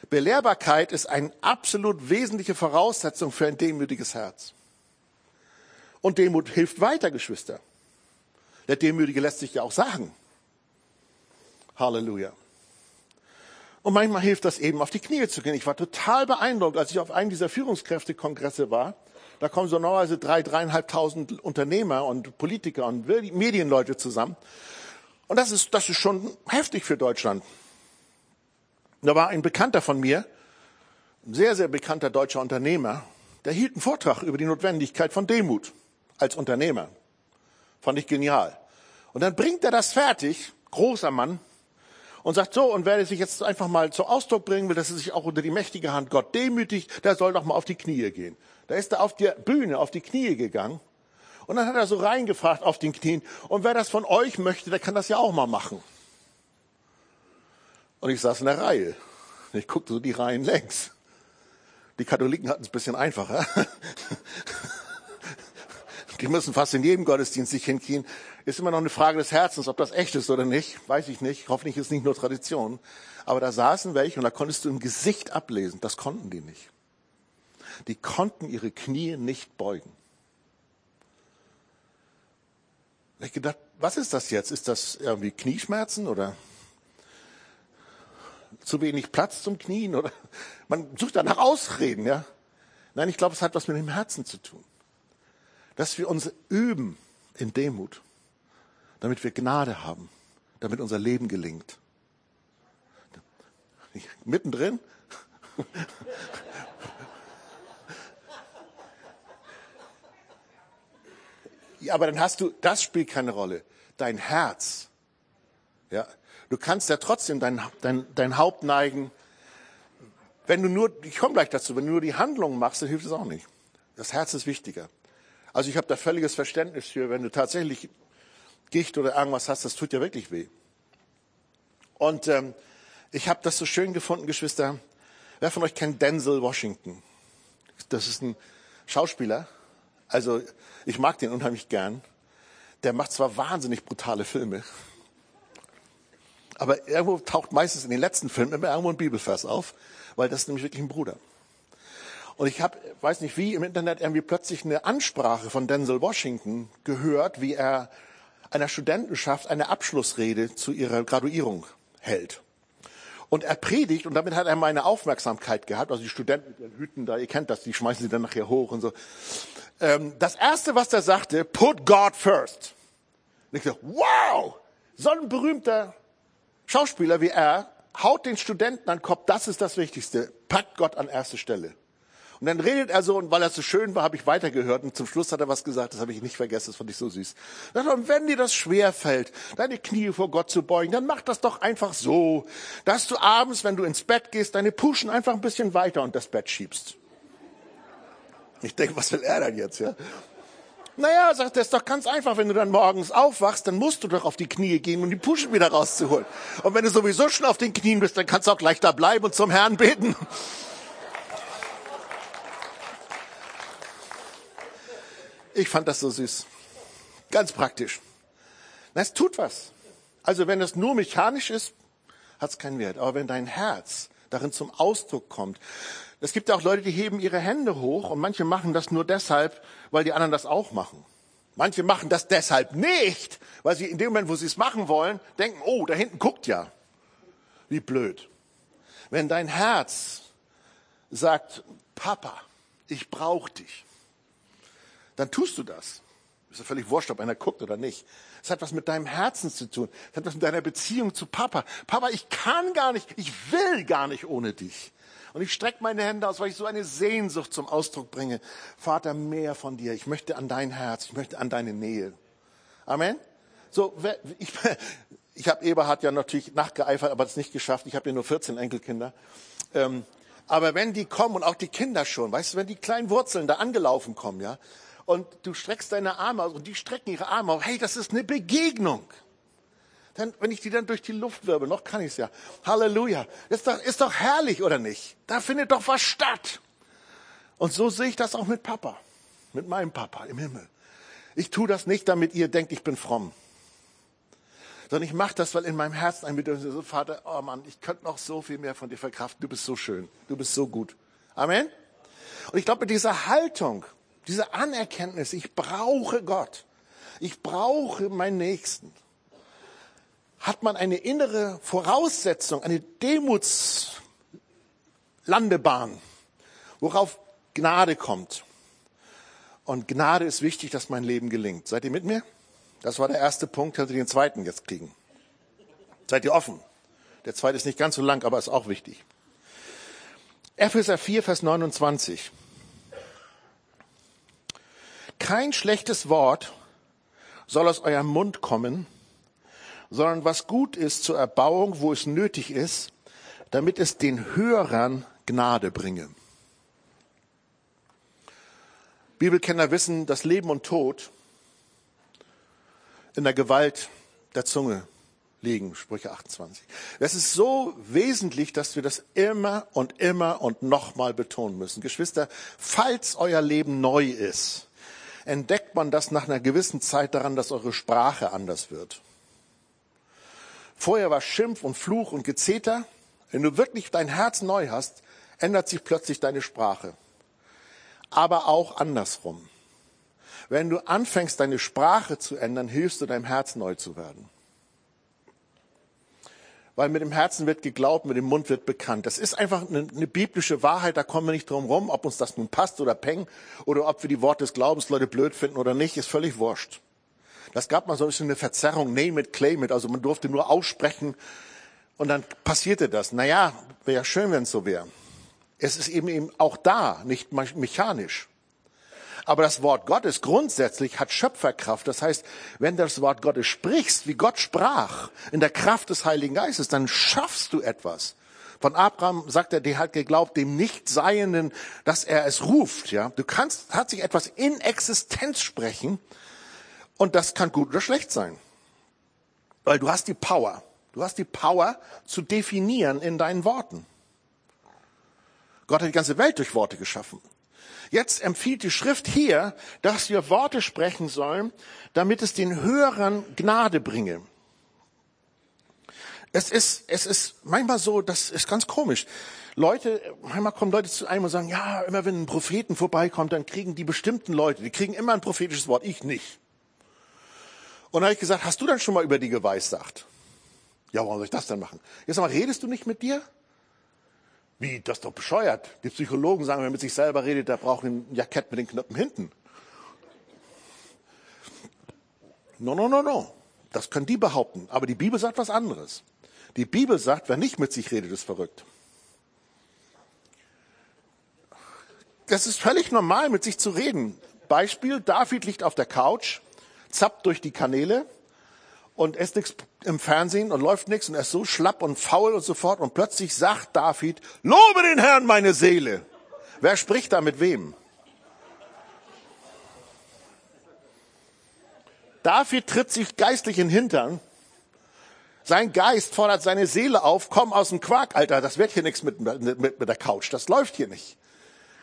Belehrbarkeit ist eine absolut wesentliche Voraussetzung für ein demütiges Herz. Und Demut hilft weiter, Geschwister. Der Demütige lässt sich ja auch sagen. Halleluja. Und manchmal hilft das eben, auf die Knie zu gehen. Ich war total beeindruckt, als ich auf einem dieser Führungskräftekongresse war. Da kommen so normalerweise drei, dreieinhalbtausend Unternehmer und Politiker und Medienleute zusammen. Und das ist, das ist schon heftig für Deutschland. Da war ein Bekannter von mir, ein sehr, sehr bekannter deutscher Unternehmer, der hielt einen Vortrag über die Notwendigkeit von Demut als Unternehmer. Fand ich genial. Und dann bringt er das fertig, großer Mann, und sagt so, und wer sich jetzt einfach mal zum Ausdruck bringen will, dass er sich auch unter die mächtige Hand Gott demütigt, der soll doch mal auf die Knie gehen. Da ist er auf der Bühne auf die Knie gegangen. Und dann hat er so reingefragt auf den Knien, und wer das von euch möchte, der kann das ja auch mal machen. Und ich saß in der Reihe. Ich guckte so die Reihen längs. Die Katholiken hatten es ein bisschen einfacher. Die müssen fast in jedem Gottesdienst sich hinkriegen. Ist immer noch eine Frage des Herzens, ob das echt ist oder nicht. Weiß ich nicht. Hoffentlich ist es nicht nur Tradition. Aber da saßen welche und da konntest du im Gesicht ablesen. Das konnten die nicht. Die konnten ihre Knie nicht beugen. Ich gedacht, was ist das jetzt? Ist das irgendwie Knieschmerzen oder zu wenig Platz zum Knien oder man sucht danach Ausreden, ja. Nein, ich glaube, es hat was mit dem Herzen zu tun. Dass wir uns üben in Demut, damit wir Gnade haben, damit unser Leben gelingt. Mittendrin? Ja, aber dann hast du, das spielt keine Rolle. Dein Herz. Ja, Du kannst ja trotzdem dein, dein, dein Haupt neigen. Wenn du nur, ich komme gleich dazu, wenn du nur die Handlung machst, dann hilft es auch nicht. Das Herz ist wichtiger. Also ich habe da völliges Verständnis für, wenn du tatsächlich Gicht oder irgendwas hast, das tut ja wirklich weh. Und ähm, ich habe das so schön gefunden, Geschwister. Wer von euch kennt Denzel Washington? Das ist ein Schauspieler. Also ich mag den unheimlich gern. Der macht zwar wahnsinnig brutale Filme, aber irgendwo taucht meistens in den letzten Filmen immer irgendwo ein Bibelvers auf, weil das ist nämlich wirklich ein Bruder. Und ich habe, weiß nicht wie, im Internet irgendwie plötzlich eine Ansprache von Denzel Washington gehört, wie er einer Studentenschaft eine Abschlussrede zu ihrer Graduierung hält. Und er predigt, und damit hat er meine Aufmerksamkeit gehabt, also die Studenten mit ihren Hüten da, ihr kennt das, die schmeißen sie dann nachher hoch und so. Ähm, das erste, was er sagte, put God first. Und ich dachte, wow, so ein berühmter Schauspieler wie er haut den Studenten an den Kopf, das ist das Wichtigste, packt Gott an erste Stelle. Und dann redet er so, und weil er so schön war, habe ich weitergehört. Und zum Schluss hat er was gesagt, das habe ich nicht vergessen, das fand ich so süß. Und wenn dir das schwer fällt, deine Knie vor Gott zu beugen, dann mach das doch einfach so, dass du abends, wenn du ins Bett gehst, deine Puschen einfach ein bisschen weiter und das Bett schiebst. Ich denke, was will er denn jetzt, ja? Naja, sagt er, ist doch ganz einfach, wenn du dann morgens aufwachst, dann musst du doch auf die Knie gehen, um die Puschen wieder rauszuholen. Und wenn du sowieso schon auf den Knien bist, dann kannst du auch gleich da bleiben und zum Herrn beten. Ich fand das so süß. Ganz praktisch. Es tut was. Also wenn es nur mechanisch ist, hat es keinen Wert. Aber wenn dein Herz darin zum Ausdruck kommt, es gibt ja auch Leute, die heben ihre Hände hoch und manche machen das nur deshalb, weil die anderen das auch machen. Manche machen das deshalb nicht, weil sie in dem Moment, wo sie es machen wollen, denken, oh, da hinten guckt ja. Wie blöd. Wenn dein Herz sagt, Papa, ich brauche dich, dann tust du das. Ist ja völlig wurscht, ob einer guckt oder nicht. Es hat was mit deinem Herzen zu tun. Es hat was mit deiner Beziehung zu Papa. Papa, ich kann gar nicht, ich will gar nicht ohne dich. Und ich strecke meine Hände aus, weil ich so eine Sehnsucht zum Ausdruck bringe. Vater, mehr von dir. Ich möchte an dein Herz. Ich möchte an deine Nähe. Amen. So, ich, ich habe Eberhard ja natürlich nachgeeifert, aber es nicht geschafft. Ich habe ja nur 14 Enkelkinder. Ähm, aber wenn die kommen und auch die Kinder schon, weißt du, wenn die kleinen Wurzeln da angelaufen kommen, ja, und du streckst deine Arme aus und die strecken ihre Arme auf, hey, das ist eine Begegnung. Dann, wenn ich die dann durch die Luft wirbel, noch kann ich es ja. Halleluja. Ist doch, ist doch herrlich, oder nicht? Da findet doch was statt. Und so sehe ich das auch mit Papa, mit meinem Papa im Himmel. Ich tue das nicht, damit ihr denkt, ich bin fromm sondern ich mache das, weil in meinem Herzen ein Bedürfnis ist, Vater, oh Mann, ich könnte noch so viel mehr von dir verkraften. Du bist so schön, du bist so gut. Amen. Und ich glaube, mit dieser Haltung, dieser Anerkenntnis, ich brauche Gott, ich brauche meinen Nächsten, hat man eine innere Voraussetzung, eine Demutslandebahn, worauf Gnade kommt. Und Gnade ist wichtig, dass mein Leben gelingt. Seid ihr mit mir? Das war der erste Punkt, dass Sie den zweiten jetzt kriegen. Seid ihr offen? Der zweite ist nicht ganz so lang, aber ist auch wichtig. Epheser 4, Vers 29. Kein schlechtes Wort soll aus eurem Mund kommen, sondern was gut ist zur Erbauung, wo es nötig ist, damit es den Hörern Gnade bringe. Bibelkenner wissen, dass Leben und Tod in der Gewalt der Zunge liegen, Sprüche 28. Das ist so wesentlich, dass wir das immer und immer und nochmal betonen müssen. Geschwister, falls euer Leben neu ist, entdeckt man das nach einer gewissen Zeit daran, dass eure Sprache anders wird. Vorher war Schimpf und Fluch und Gezeter. Wenn du wirklich dein Herz neu hast, ändert sich plötzlich deine Sprache. Aber auch andersrum. Wenn du anfängst, deine Sprache zu ändern, hilfst du deinem Herz neu zu werden. Weil mit dem Herzen wird geglaubt, mit dem Mund wird bekannt. Das ist einfach eine, eine biblische Wahrheit, da kommen wir nicht drum rum, ob uns das nun passt oder peng, oder ob wir die Worte des Glaubens Leute blöd finden oder nicht, ist völlig wurscht. Das gab mal so ein bisschen eine Verzerrung, name it, claim it, also man durfte nur aussprechen und dann passierte das. Naja, wäre ja schön, wenn es so wäre. Es ist eben eben auch da, nicht mechanisch. Aber das Wort Gottes grundsätzlich hat Schöpferkraft. Das heißt, wenn du das Wort Gottes sprichst, wie Gott sprach, in der Kraft des Heiligen Geistes, dann schaffst du etwas. Von Abraham sagt er, der hat geglaubt, dem Nichtseienden, dass er es ruft, ja. Du kannst, hat sich etwas in Existenz sprechen. Und das kann gut oder schlecht sein. Weil du hast die Power. Du hast die Power zu definieren in deinen Worten. Gott hat die ganze Welt durch Worte geschaffen. Jetzt empfiehlt die Schrift hier, dass wir Worte sprechen sollen, damit es den Hörern Gnade bringe. Es ist, es ist manchmal so, das ist ganz komisch. Leute, manchmal kommen Leute zu einem und sagen, ja, immer wenn ein Propheten vorbeikommt, dann kriegen die bestimmten Leute, die kriegen immer ein prophetisches Wort, ich nicht. Und dann habe ich gesagt, hast du dann schon mal über die geweissagt? Ja, warum soll ich das denn machen? Jetzt mal, redest du nicht mit dir? Wie, das ist doch bescheuert. Die Psychologen sagen, wenn man mit sich selber redet, der braucht ein Jackett mit den Knöpfen hinten. No, no, no, no. Das können die behaupten. Aber die Bibel sagt was anderes. Die Bibel sagt, wer nicht mit sich redet, ist verrückt. Das ist völlig normal, mit sich zu reden. Beispiel, David liegt auf der Couch, zappt durch die Kanäle, und es ist nichts im Fernsehen und läuft nichts und er ist so schlapp und faul und so fort und plötzlich sagt David, lobe den Herrn meine Seele. Wer spricht da mit wem? David tritt sich geistlich in den Hintern. Sein Geist fordert seine Seele auf, komm aus dem Quark, Alter, das wird hier nichts mit, mit, mit der Couch, das läuft hier nicht.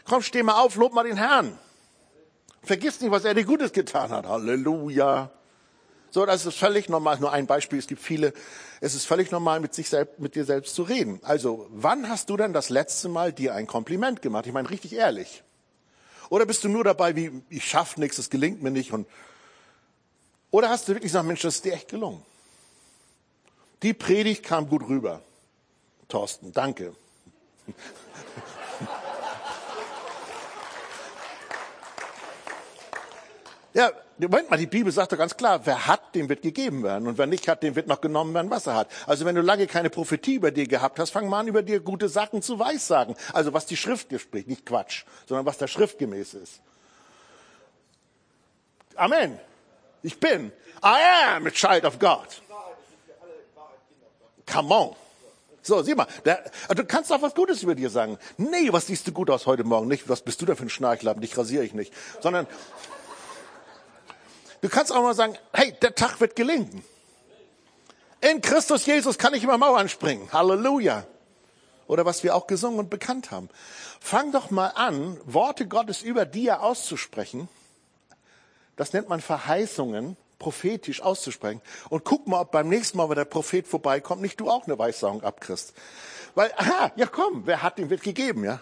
Komm, steh mal auf, lob mal den Herrn. Vergiss nicht, was er dir Gutes getan hat. Halleluja. So, das ist völlig normal. Nur ein Beispiel, es gibt viele. Es ist völlig normal, mit sich selbst, mit dir selbst zu reden. Also, wann hast du denn das letzte Mal dir ein Kompliment gemacht? Ich meine, richtig ehrlich. Oder bist du nur dabei, wie, ich schaff nichts, es gelingt mir nicht und, oder hast du wirklich gesagt, Mensch, das ist dir echt gelungen? Die Predigt kam gut rüber. Thorsten, danke. ja, Moment mal, die Bibel sagt doch ganz klar, wer hat, dem wird gegeben werden. Und wer nicht hat, dem wird noch genommen werden, was er hat. Also wenn du lange keine Prophetie über dir gehabt hast, fang mal an, über dir gute Sachen zu weissagen. Also was die Schrift dir spricht, nicht Quatsch, sondern was da schriftgemäß ist. Amen. Ich bin. I am a child of God. Come on. So, sieh mal, der, also du kannst auch was Gutes über dir sagen. Nee, was siehst du gut aus heute Morgen? Nicht, was bist du da für ein Schnarchlappen? Dich rasiere ich nicht. Sondern, du kannst auch mal sagen, hey, der Tag wird gelingen. In Christus Jesus kann ich über Mauern springen. Halleluja. Oder was wir auch gesungen und bekannt haben. Fang doch mal an, Worte Gottes über dir auszusprechen. Das nennt man Verheißungen prophetisch auszusprechen. Und guck mal, ob beim nächsten Mal, wenn der Prophet vorbeikommt, nicht du auch eine Weissagung abkriegst. Weil, aha, ja komm, wer hat, dem wird gegeben, ja.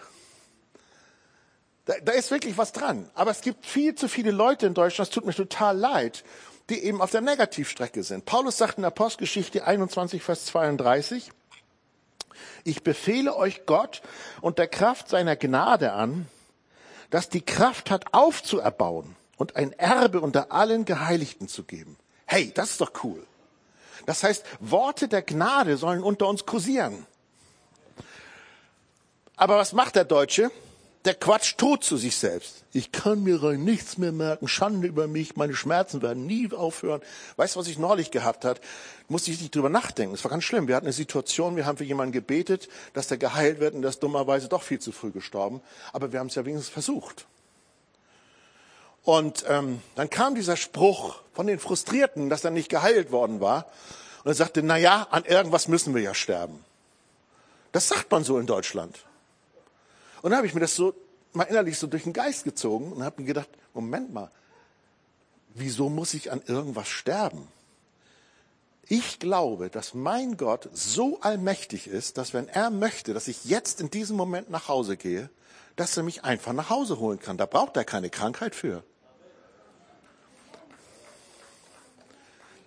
Da, da ist wirklich was dran. Aber es gibt viel zu viele Leute in Deutschland, es tut mir total leid, die eben auf der Negativstrecke sind. Paulus sagt in Apostelgeschichte 21, Vers 32, ich befehle euch Gott und der Kraft seiner Gnade an, dass die Kraft hat aufzuerbauen und ein Erbe unter allen Geheiligten zu geben. Hey, das ist doch cool. Das heißt, Worte der Gnade sollen unter uns kursieren. Aber was macht der Deutsche? Der quatscht tot zu sich selbst. Ich kann mir rein nichts mehr merken, Schande über mich, meine Schmerzen werden nie aufhören. Weißt du, was ich neulich gehabt hat? Musste ich nicht drüber nachdenken. Es war ganz schlimm. Wir hatten eine Situation, wir haben für jemanden gebetet, dass der geheilt wird und der ist dummerweise doch viel zu früh gestorben. Aber wir haben es ja wenigstens versucht. Und ähm, dann kam dieser Spruch von den Frustrierten, dass er nicht geheilt worden war. Und er sagte, na ja, an irgendwas müssen wir ja sterben. Das sagt man so in Deutschland. Und dann habe ich mir das so mal innerlich so durch den Geist gezogen und habe mir gedacht, Moment mal, wieso muss ich an irgendwas sterben? Ich glaube, dass mein Gott so allmächtig ist, dass wenn er möchte, dass ich jetzt in diesem Moment nach Hause gehe, dass er mich einfach nach Hause holen kann. Da braucht er keine Krankheit für.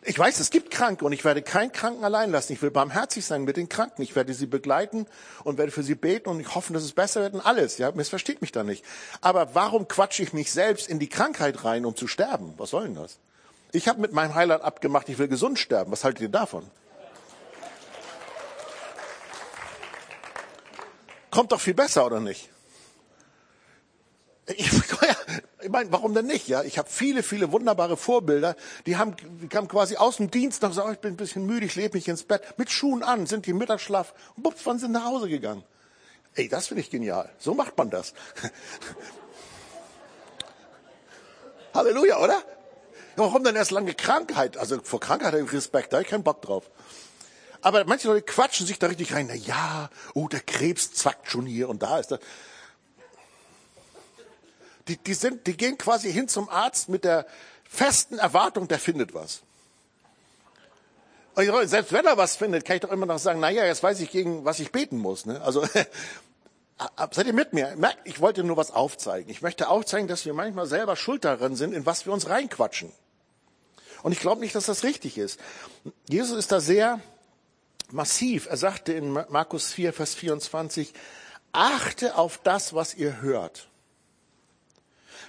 Ich weiß, es gibt Kranke und ich werde keinen Kranken allein lassen. Ich will barmherzig sein mit den Kranken. Ich werde sie begleiten und werde für sie beten und ich hoffe, dass es besser wird und alles. Ja, missversteht mich da nicht. Aber warum quatsche ich mich selbst in die Krankheit rein, um zu sterben? Was soll denn das? Ich habe mit meinem Heiland abgemacht, ich will gesund sterben. Was haltet ihr davon? Kommt doch viel besser, oder nicht? Ich, ich meine, warum denn nicht? Ja, ich habe viele, viele wunderbare Vorbilder. Die haben, die kamen quasi aus dem Dienst noch gesagt, oh, ich bin ein bisschen müde, ich lebe mich ins Bett, mit Schuhen an, sind die Mittagsschlaf, und bups, wann sind nach Hause gegangen? Ey, das finde ich genial. So macht man das. Halleluja, oder? Warum denn erst lange Krankheit? Also vor Krankheit habe ich Respekt, da habe ich keinen Bock drauf. Aber manche Leute quatschen sich da richtig rein. Na ja, oh, der Krebs zackt schon hier und da ist das. Die, die, sind, die gehen quasi hin zum Arzt mit der festen Erwartung, der findet was. Und selbst wenn er was findet, kann ich doch immer noch sagen, naja, jetzt weiß ich, gegen was ich beten muss. Ne? Also seid ihr mit mir? Ich wollte nur was aufzeigen. Ich möchte aufzeigen, dass wir manchmal selber schuld daran sind, in was wir uns reinquatschen. Und ich glaube nicht, dass das richtig ist. Jesus ist da sehr massiv. Er sagte in Markus 4, Vers 24, achte auf das, was ihr hört.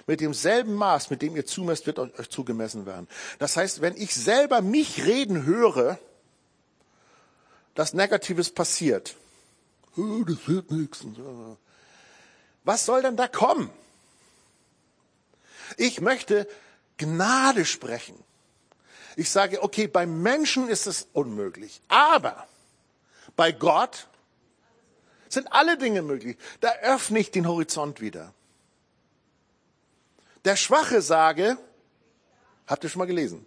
Mit demselben Maß, mit dem ihr zumesst, wird euch zugemessen werden. Das heißt, wenn ich selber mich reden höre, dass Negatives passiert. Das wird nichts. Was soll denn da kommen? Ich möchte Gnade sprechen. Ich sage, okay, beim Menschen ist es unmöglich, aber bei Gott sind alle Dinge möglich. Da öffne ich den Horizont wieder der Schwache sage, habt ihr schon mal gelesen?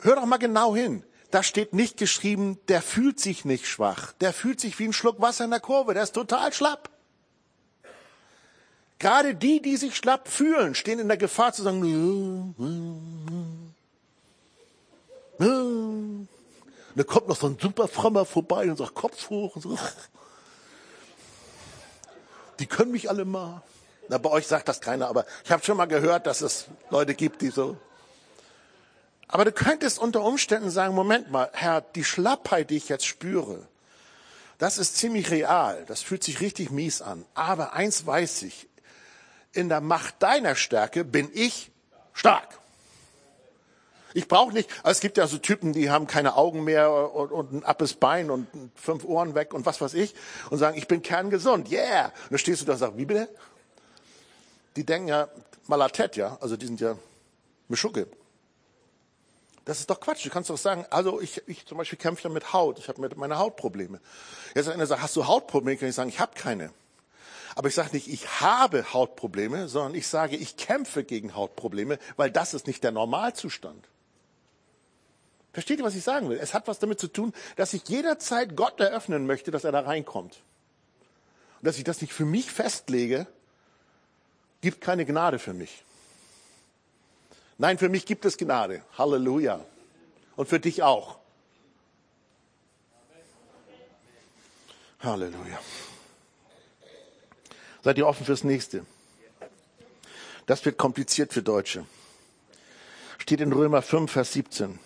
Hör doch mal genau hin. Da steht nicht geschrieben, der fühlt sich nicht schwach. Der fühlt sich wie ein Schluck Wasser in der Kurve. Der ist total schlapp. Gerade die, die sich schlapp fühlen, stehen in der Gefahr zu sagen, da kommt noch so ein super Frommer vorbei und sagt, Kopf hoch und so. Die können mich alle mal. Na, bei euch sagt das keiner, aber ich habe schon mal gehört, dass es Leute gibt, die so. Aber du könntest unter Umständen sagen, Moment mal, Herr, die Schlappheit, die ich jetzt spüre, das ist ziemlich real, das fühlt sich richtig mies an. Aber eins weiß ich, in der Macht deiner Stärke bin ich stark. Ich brauche nicht, also es gibt ja so Typen, die haben keine Augen mehr und, und ein abes Bein und fünf Ohren weg und was weiß ich und sagen, ich bin kerngesund, yeah. Und dann stehst du da und sagst, wie bitte? Die denken ja Malatet, ja, also die sind ja Mischucke. Das ist doch Quatsch. Du kannst doch sagen, also ich, ich zum Beispiel kämpfe ja mit Haut, ich habe mit meine Hautprobleme. Jetzt einer sagt, hast du Hautprobleme? Kann ich sagen, ich habe keine. Aber ich sage nicht, ich habe Hautprobleme, sondern ich sage, ich kämpfe gegen Hautprobleme, weil das ist nicht der Normalzustand. Versteht ihr, was ich sagen will? Es hat was damit zu tun, dass ich jederzeit Gott eröffnen möchte, dass er da reinkommt. Und dass ich das nicht für mich festlege, gibt keine Gnade für mich. Nein, für mich gibt es Gnade. Halleluja. Und für dich auch. Halleluja. Seid ihr offen fürs nächste? Das wird kompliziert für Deutsche. Steht in Römer 5, Vers 17.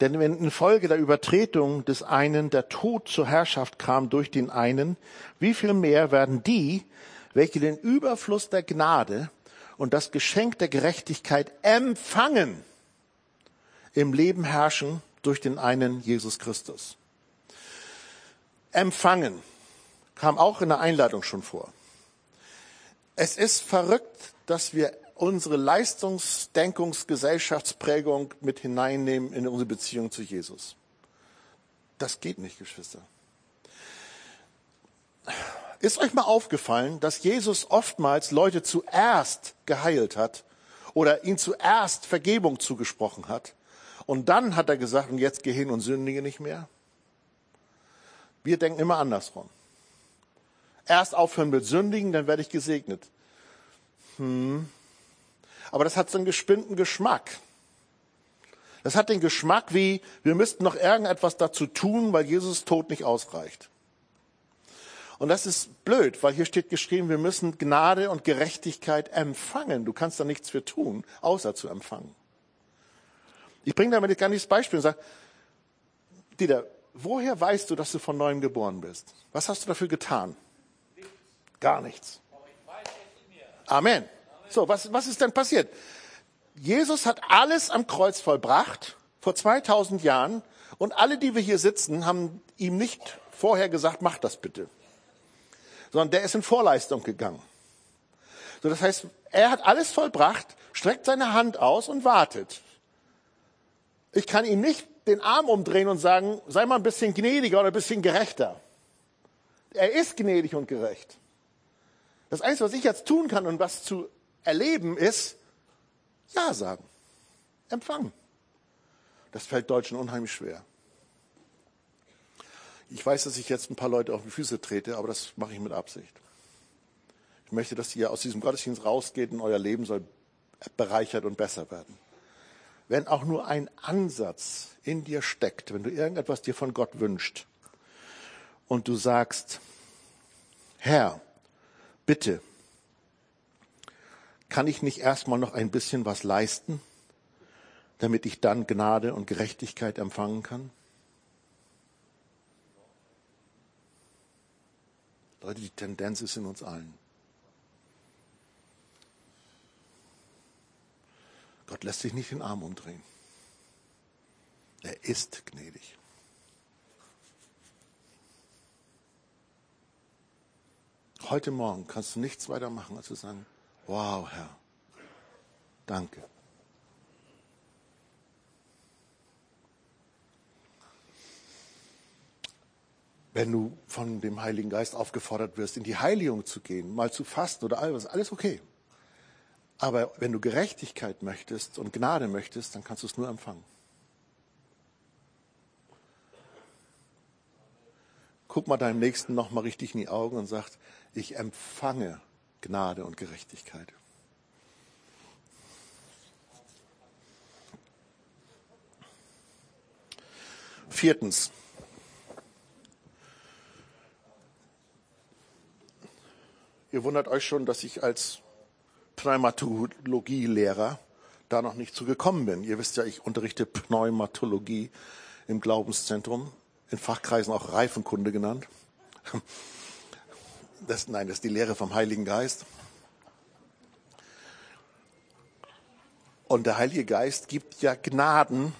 Denn wenn infolge der Übertretung des einen der Tod zur Herrschaft kam durch den einen, wie viel mehr werden die, welche den Überfluss der Gnade und das Geschenk der Gerechtigkeit empfangen, im Leben herrschen durch den einen Jesus Christus. Empfangen kam auch in der Einleitung schon vor. Es ist verrückt, dass wir unsere Leistungsdenkungsgesellschaftsprägung mit hineinnehmen in unsere Beziehung zu Jesus. Das geht nicht, Geschwister. Ist euch mal aufgefallen, dass Jesus oftmals Leute zuerst geheilt hat oder ihnen zuerst Vergebung zugesprochen hat und dann hat er gesagt, und jetzt geh hin und sündige nicht mehr? Wir denken immer andersrum. Erst aufhören mit Sündigen, dann werde ich gesegnet. Hm. Aber das hat so einen gespinnten Geschmack. Das hat den Geschmack wie, wir müssten noch irgendetwas dazu tun, weil Jesus Tod nicht ausreicht. Und das ist blöd, weil hier steht geschrieben, wir müssen Gnade und Gerechtigkeit empfangen. Du kannst da nichts für tun, außer zu empfangen. Ich bringe damit gar nicht das Beispiel und sage, Dieter, woher weißt du, dass du von neuem geboren bist? Was hast du dafür getan? Gar nichts. Amen. So, was, was ist denn passiert? Jesus hat alles am Kreuz vollbracht, vor 2000 Jahren, und alle, die wir hier sitzen, haben ihm nicht vorher gesagt, mach das bitte sondern der ist in Vorleistung gegangen. So, das heißt, er hat alles vollbracht, streckt seine Hand aus und wartet. Ich kann ihm nicht den Arm umdrehen und sagen, sei mal ein bisschen gnädiger oder ein bisschen gerechter. Er ist gnädig und gerecht. Das Einzige, was ich jetzt tun kann und was zu erleben ist, Ja sagen, empfangen. Das fällt Deutschen unheimlich schwer. Ich weiß, dass ich jetzt ein paar Leute auf die Füße trete, aber das mache ich mit Absicht. Ich möchte, dass ihr aus diesem Gottesdienst rausgeht und euer Leben soll bereichert und besser werden. Wenn auch nur ein Ansatz in dir steckt, wenn du irgendetwas dir von Gott wünscht und du sagst, Herr, bitte, kann ich nicht erstmal noch ein bisschen was leisten, damit ich dann Gnade und Gerechtigkeit empfangen kann? Leute, die Tendenz ist in uns allen. Gott lässt sich nicht den Arm umdrehen. Er ist gnädig. Heute Morgen kannst du nichts weiter machen, als zu sagen, wow, Herr, danke. Wenn du von dem Heiligen Geist aufgefordert wirst, in die Heiligung zu gehen, mal zu fasten oder alles, alles okay. Aber wenn du Gerechtigkeit möchtest und Gnade möchtest, dann kannst du es nur empfangen. Guck mal deinem Nächsten noch mal richtig in die Augen und sag, ich empfange Gnade und Gerechtigkeit. Viertens, Ihr wundert euch schon, dass ich als Pneumatologielehrer da noch nicht zu gekommen bin. Ihr wisst ja, ich unterrichte Pneumatologie im Glaubenszentrum, in Fachkreisen auch Reifenkunde genannt. Das, nein, das ist die Lehre vom Heiligen Geist. Und der Heilige Geist gibt ja Gnadengaben.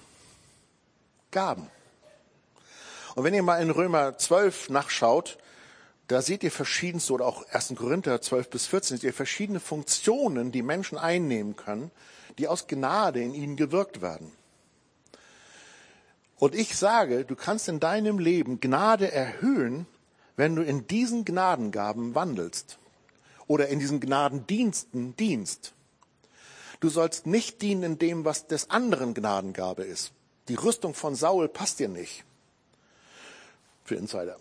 Und wenn ihr mal in Römer 12 nachschaut, da seht ihr verschiedenste, oder auch 1. Korinther 12 bis 14, seht ihr verschiedene Funktionen, die Menschen einnehmen können, die aus Gnade in ihnen gewirkt werden. Und ich sage, du kannst in deinem Leben Gnade erhöhen, wenn du in diesen Gnadengaben wandelst oder in diesen Gnadendiensten dienst. Du sollst nicht dienen in dem, was des anderen Gnadengabe ist. Die Rüstung von Saul passt dir nicht. Für Insider.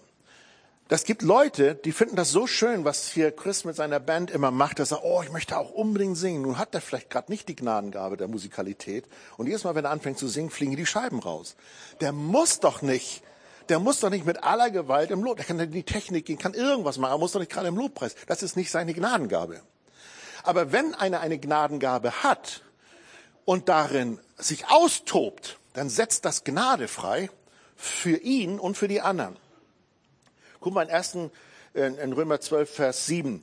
Das gibt Leute, die finden das so schön, was hier Chris mit seiner Band immer macht, dass er, oh, ich möchte auch unbedingt singen. Nun hat er vielleicht gerade nicht die Gnadengabe der Musikalität. Und jedes Mal, wenn er anfängt zu singen, fliegen die Scheiben raus. Der muss doch nicht, der muss doch nicht mit aller Gewalt im Lob, der kann in die Technik gehen, kann irgendwas machen, er muss doch nicht gerade im Lobpreis. Das ist nicht seine Gnadengabe. Aber wenn einer eine Gnadengabe hat und darin sich austobt, dann setzt das Gnade frei für ihn und für die anderen. Guck mal in, ersten, in Römer 12, Vers 7.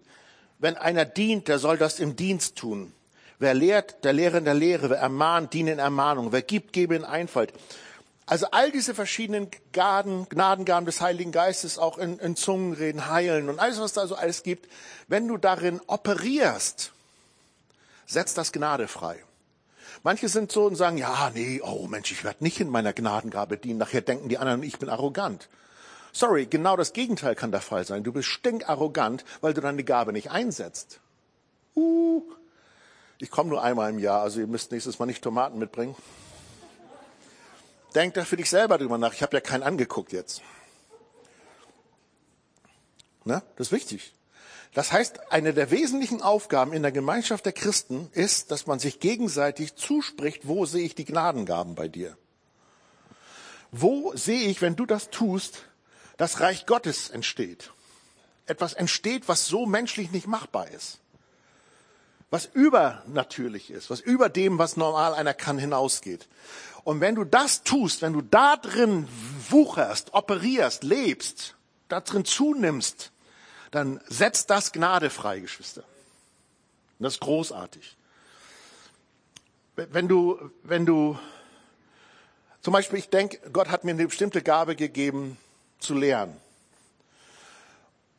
Wenn einer dient, der soll das im Dienst tun. Wer lehrt, der lehre in der Lehre. Wer ermahnt, diene in Ermahnung. Wer gibt, gebe in Einfalt. Also all diese verschiedenen Gaden, Gnadengaben des Heiligen Geistes, auch in, in Zungenreden, Heilen und alles, was da so alles gibt, wenn du darin operierst, setzt das Gnade frei. Manche sind so und sagen, ja, nee, oh Mensch, ich werde nicht in meiner Gnadengabe dienen. Nachher denken die anderen, ich bin arrogant. Sorry, genau das Gegenteil kann der Fall sein. Du bist stinkarrogant, weil du deine Gabe nicht einsetzt. Uh, ich komme nur einmal im Jahr, also ihr müsst nächstes Mal nicht Tomaten mitbringen. Denk da für dich selber drüber nach. Ich habe ja keinen angeguckt jetzt. Ne? Das ist wichtig. Das heißt, eine der wesentlichen Aufgaben in der Gemeinschaft der Christen ist, dass man sich gegenseitig zuspricht, wo sehe ich die Gnadengaben bei dir? Wo sehe ich, wenn du das tust, das Reich Gottes entsteht. Etwas entsteht, was so menschlich nicht machbar ist. Was übernatürlich ist, was über dem, was normal einer kann, hinausgeht. Und wenn du das tust, wenn du da drin wucherst, operierst, lebst, da drin zunimmst, dann setzt das Gnade frei, Geschwister. Und das ist großartig. Wenn du, wenn du, zum Beispiel, ich denke, Gott hat mir eine bestimmte Gabe gegeben, zu lehren.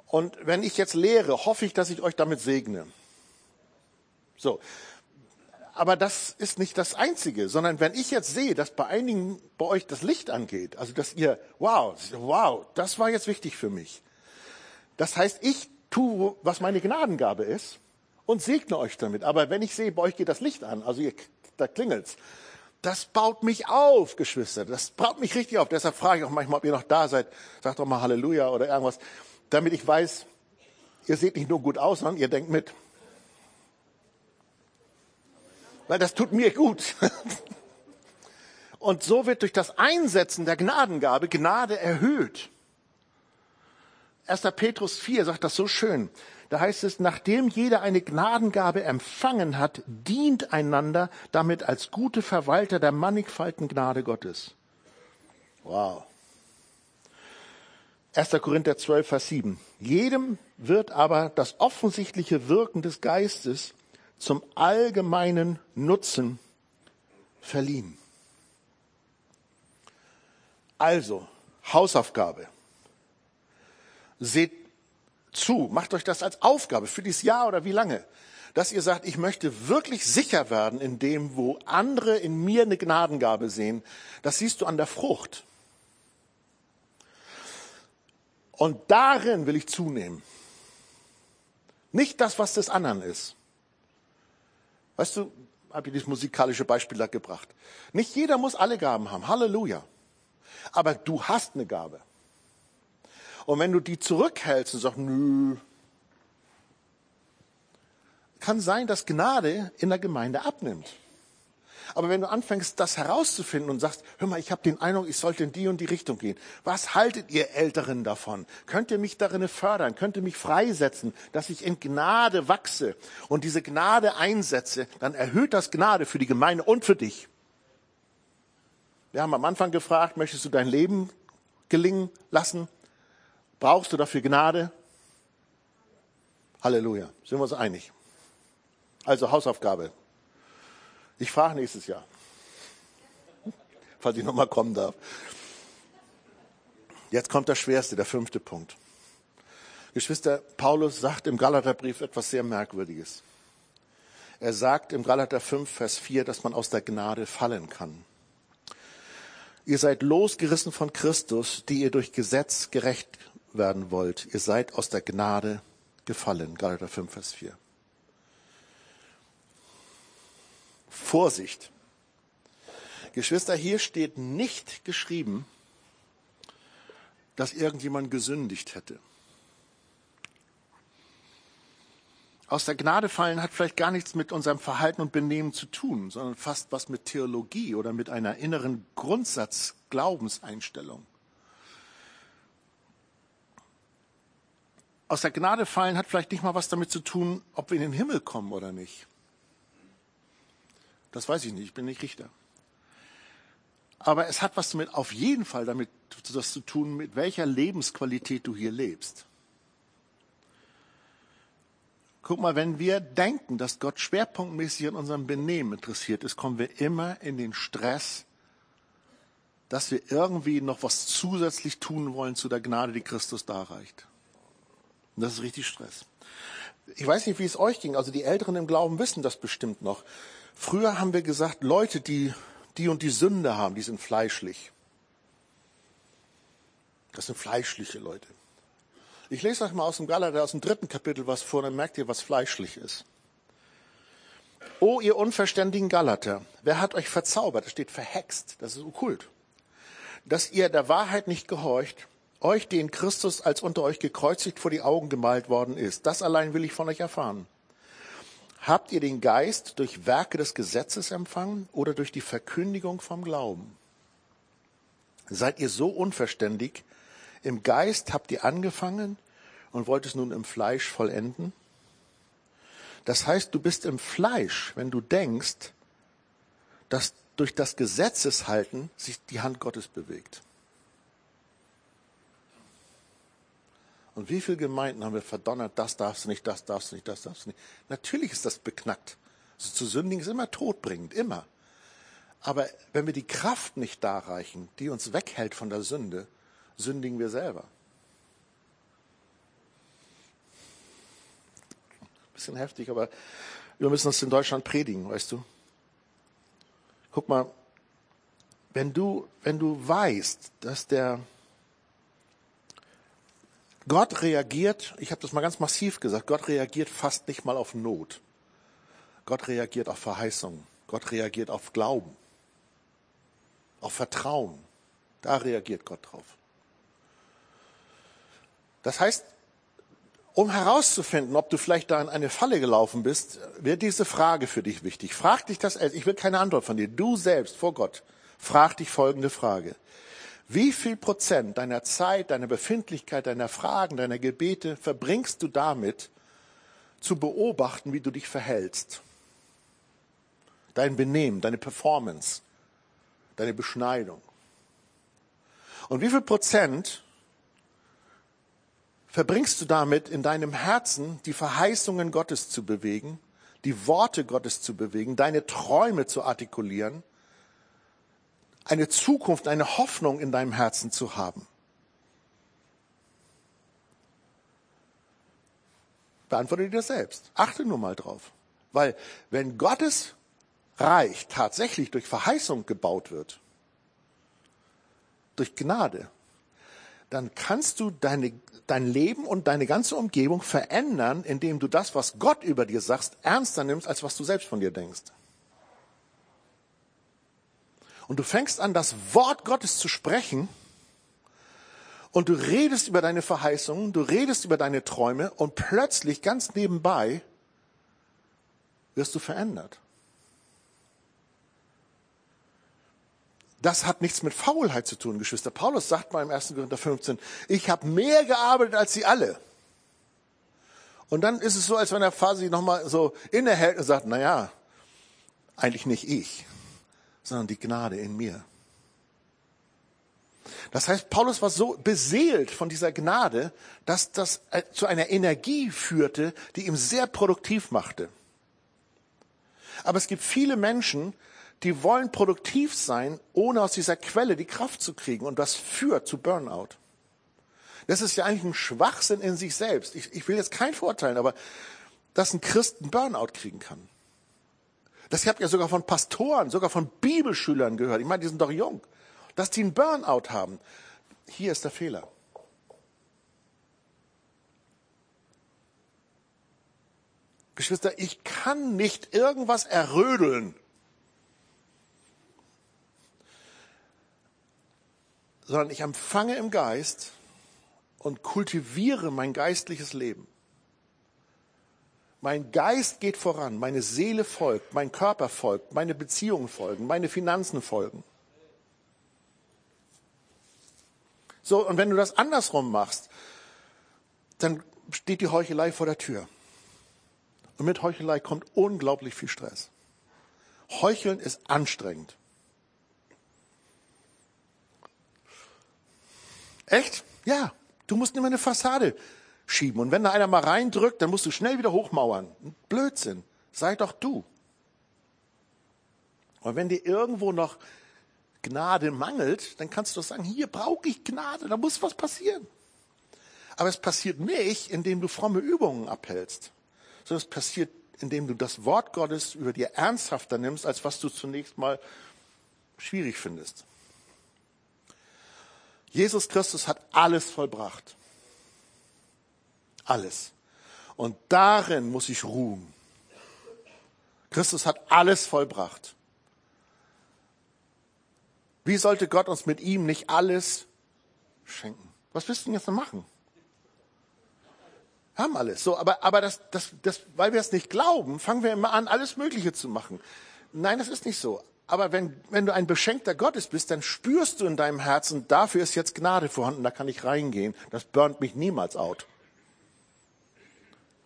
Und wenn ich jetzt lehre, hoffe ich, dass ich euch damit segne. So. Aber das ist nicht das Einzige, sondern wenn ich jetzt sehe, dass bei einigen bei euch das Licht angeht, also dass ihr, wow, wow, das war jetzt wichtig für mich. Das heißt, ich tue, was meine Gnadengabe ist und segne euch damit. Aber wenn ich sehe, bei euch geht das Licht an, also ihr, da klingelt's, das baut mich auf, Geschwister. Das baut mich richtig auf. Deshalb frage ich auch manchmal, ob ihr noch da seid. Sagt doch mal Halleluja oder irgendwas, damit ich weiß, ihr seht nicht nur gut aus, sondern ihr denkt mit. Weil das tut mir gut. Und so wird durch das Einsetzen der Gnadengabe Gnade erhöht. 1. Petrus 4 sagt das so schön. Da heißt es, nachdem jeder eine Gnadengabe empfangen hat, dient einander damit als gute Verwalter der mannigfaltigen Gnade Gottes. Wow. 1. Korinther 12, Vers 7. Jedem wird aber das offensichtliche Wirken des Geistes zum allgemeinen Nutzen verliehen. Also, Hausaufgabe. Seht zu, macht euch das als Aufgabe für dieses Jahr oder wie lange, dass ihr sagt, ich möchte wirklich sicher werden in dem, wo andere in mir eine Gnadengabe sehen. Das siehst du an der Frucht. Und darin will ich zunehmen. Nicht das, was des anderen ist. Weißt du, habe ich dieses musikalische Beispiel da gebracht. Nicht jeder muss alle Gaben haben. Halleluja. Aber du hast eine Gabe. Und wenn du die zurückhältst und sagst, nö, kann sein, dass Gnade in der Gemeinde abnimmt. Aber wenn du anfängst, das herauszufinden und sagst, hör mal, ich habe den Eindruck, ich sollte in die und die Richtung gehen. Was haltet ihr Älteren davon? Könnt ihr mich darin fördern? Könnt ihr mich freisetzen, dass ich in Gnade wachse und diese Gnade einsetze? Dann erhöht das Gnade für die Gemeinde und für dich. Wir haben am Anfang gefragt, möchtest du dein Leben gelingen lassen? Brauchst du dafür Gnade? Halleluja. Sind wir uns einig? Also Hausaufgabe. Ich frage nächstes Jahr, falls ich nochmal kommen darf. Jetzt kommt das Schwerste, der fünfte Punkt. Geschwister, Paulus sagt im Galaterbrief etwas sehr Merkwürdiges. Er sagt im Galater 5, Vers 4, dass man aus der Gnade fallen kann. Ihr seid losgerissen von Christus, die ihr durch Gesetz gerecht werden wollt. Ihr seid aus der Gnade gefallen. Galater 5, Vers 4. Vorsicht. Geschwister, hier steht nicht geschrieben, dass irgendjemand gesündigt hätte. Aus der Gnade fallen hat vielleicht gar nichts mit unserem Verhalten und Benehmen zu tun, sondern fast was mit Theologie oder mit einer inneren Grundsatz-Glaubenseinstellung. Aus der Gnade fallen hat vielleicht nicht mal was damit zu tun, ob wir in den Himmel kommen oder nicht. Das weiß ich nicht, ich bin nicht Richter. Aber es hat was damit, auf jeden Fall damit das zu tun, mit welcher Lebensqualität du hier lebst. Guck mal, wenn wir denken, dass Gott schwerpunktmäßig an unserem Benehmen interessiert ist, kommen wir immer in den Stress, dass wir irgendwie noch was zusätzlich tun wollen zu der Gnade, die Christus darreicht. Und das ist richtig Stress. Ich weiß nicht, wie es euch ging. Also die Älteren im Glauben wissen das bestimmt noch. Früher haben wir gesagt, Leute, die die und die Sünde haben, die sind fleischlich. Das sind fleischliche Leute. Ich lese euch mal aus dem Galater, aus dem dritten Kapitel was vor, dann merkt ihr, was fleischlich ist. O ihr unverständigen Galater, wer hat euch verzaubert? Das steht verhext, das ist okkult. Dass ihr der Wahrheit nicht gehorcht, euch, den Christus als unter euch gekreuzigt vor die Augen gemalt worden ist. Das allein will ich von euch erfahren. Habt ihr den Geist durch Werke des Gesetzes empfangen oder durch die Verkündigung vom Glauben? Seid ihr so unverständig? Im Geist habt ihr angefangen und wollt es nun im Fleisch vollenden? Das heißt, du bist im Fleisch, wenn du denkst, dass durch das Gesetzeshalten sich die Hand Gottes bewegt. Und wie viele Gemeinden haben wir verdonnert, das darfst du nicht, das darfst du nicht, das darfst du nicht. Natürlich ist das beknackt. Also zu sündigen ist immer todbringend, immer. Aber wenn wir die Kraft nicht darreichen, die uns weghält von der Sünde, sündigen wir selber. Bisschen heftig, aber wir müssen das in Deutschland predigen, weißt du. Guck mal, wenn du, wenn du weißt, dass der Gott reagiert, ich habe das mal ganz massiv gesagt, Gott reagiert fast nicht mal auf Not. Gott reagiert auf Verheißung. Gott reagiert auf Glauben, auf Vertrauen. Da reagiert Gott drauf. Das heißt, um herauszufinden, ob du vielleicht da in eine Falle gelaufen bist, wird diese Frage für dich wichtig. Frag dich das, ich will keine Antwort von dir, du selbst vor Gott, frag dich folgende Frage. Wie viel Prozent deiner Zeit, deiner Befindlichkeit, deiner Fragen, deiner Gebete verbringst du damit, zu beobachten, wie du dich verhältst? Dein Benehmen, deine Performance, deine Beschneidung. Und wie viel Prozent verbringst du damit, in deinem Herzen die Verheißungen Gottes zu bewegen, die Worte Gottes zu bewegen, deine Träume zu artikulieren eine Zukunft, eine Hoffnung in deinem Herzen zu haben? Beantworte dir das selbst. Achte nur mal drauf. Weil wenn Gottes Reich tatsächlich durch Verheißung gebaut wird, durch Gnade, dann kannst du deine, dein Leben und deine ganze Umgebung verändern, indem du das, was Gott über dir sagst, ernster nimmst, als was du selbst von dir denkst. Und du fängst an, das Wort Gottes zu sprechen und du redest über deine Verheißungen, du redest über deine Träume und plötzlich ganz nebenbei wirst du verändert. Das hat nichts mit Faulheit zu tun, Geschwister. Paulus sagt mal im 1. Korinther 15, ich habe mehr gearbeitet als sie alle. Und dann ist es so, als wenn er quasi nochmal so innehält und sagt, na ja, eigentlich nicht ich sondern die Gnade in mir. Das heißt, Paulus war so beseelt von dieser Gnade, dass das zu einer Energie führte, die ihm sehr produktiv machte. Aber es gibt viele Menschen, die wollen produktiv sein, ohne aus dieser Quelle die Kraft zu kriegen. Und das führt zu Burnout. Das ist ja eigentlich ein Schwachsinn in sich selbst. Ich, ich will jetzt kein Vorteilen, aber dass ein Christ einen Burnout kriegen kann. Das habt ihr sogar von Pastoren, sogar von Bibelschülern gehört. Ich meine, die sind doch jung. Dass die einen Burnout haben. Hier ist der Fehler. Geschwister, ich kann nicht irgendwas errödeln. Sondern ich empfange im Geist und kultiviere mein geistliches Leben. Mein Geist geht voran, meine Seele folgt, mein Körper folgt, meine Beziehungen folgen, meine Finanzen folgen. So, und wenn du das andersrum machst, dann steht die Heuchelei vor der Tür. Und mit Heuchelei kommt unglaublich viel Stress. Heucheln ist anstrengend. Echt? Ja. Du musst immer eine Fassade schieben. Und wenn da einer mal reindrückt, dann musst du schnell wieder hochmauern. Blödsinn. Sei doch du. Und wenn dir irgendwo noch Gnade mangelt, dann kannst du doch sagen, hier brauche ich Gnade, da muss was passieren. Aber es passiert nicht, indem du fromme Übungen abhältst sondern es passiert, indem du das Wort Gottes über dir ernsthafter nimmst, als was du zunächst mal schwierig findest. Jesus Christus hat alles vollbracht. Alles. Und darin muss ich ruhen. Christus hat alles vollbracht. Wie sollte Gott uns mit ihm nicht alles schenken? Was willst du denn jetzt noch machen? haben alles. So, aber, aber das, das, das, weil wir es nicht glauben, fangen wir immer an, alles Mögliche zu machen. Nein, das ist nicht so. Aber wenn, wenn du ein beschenkter Gottes bist, dann spürst du in deinem Herzen, dafür ist jetzt Gnade vorhanden, da kann ich reingehen. Das burnt mich niemals out.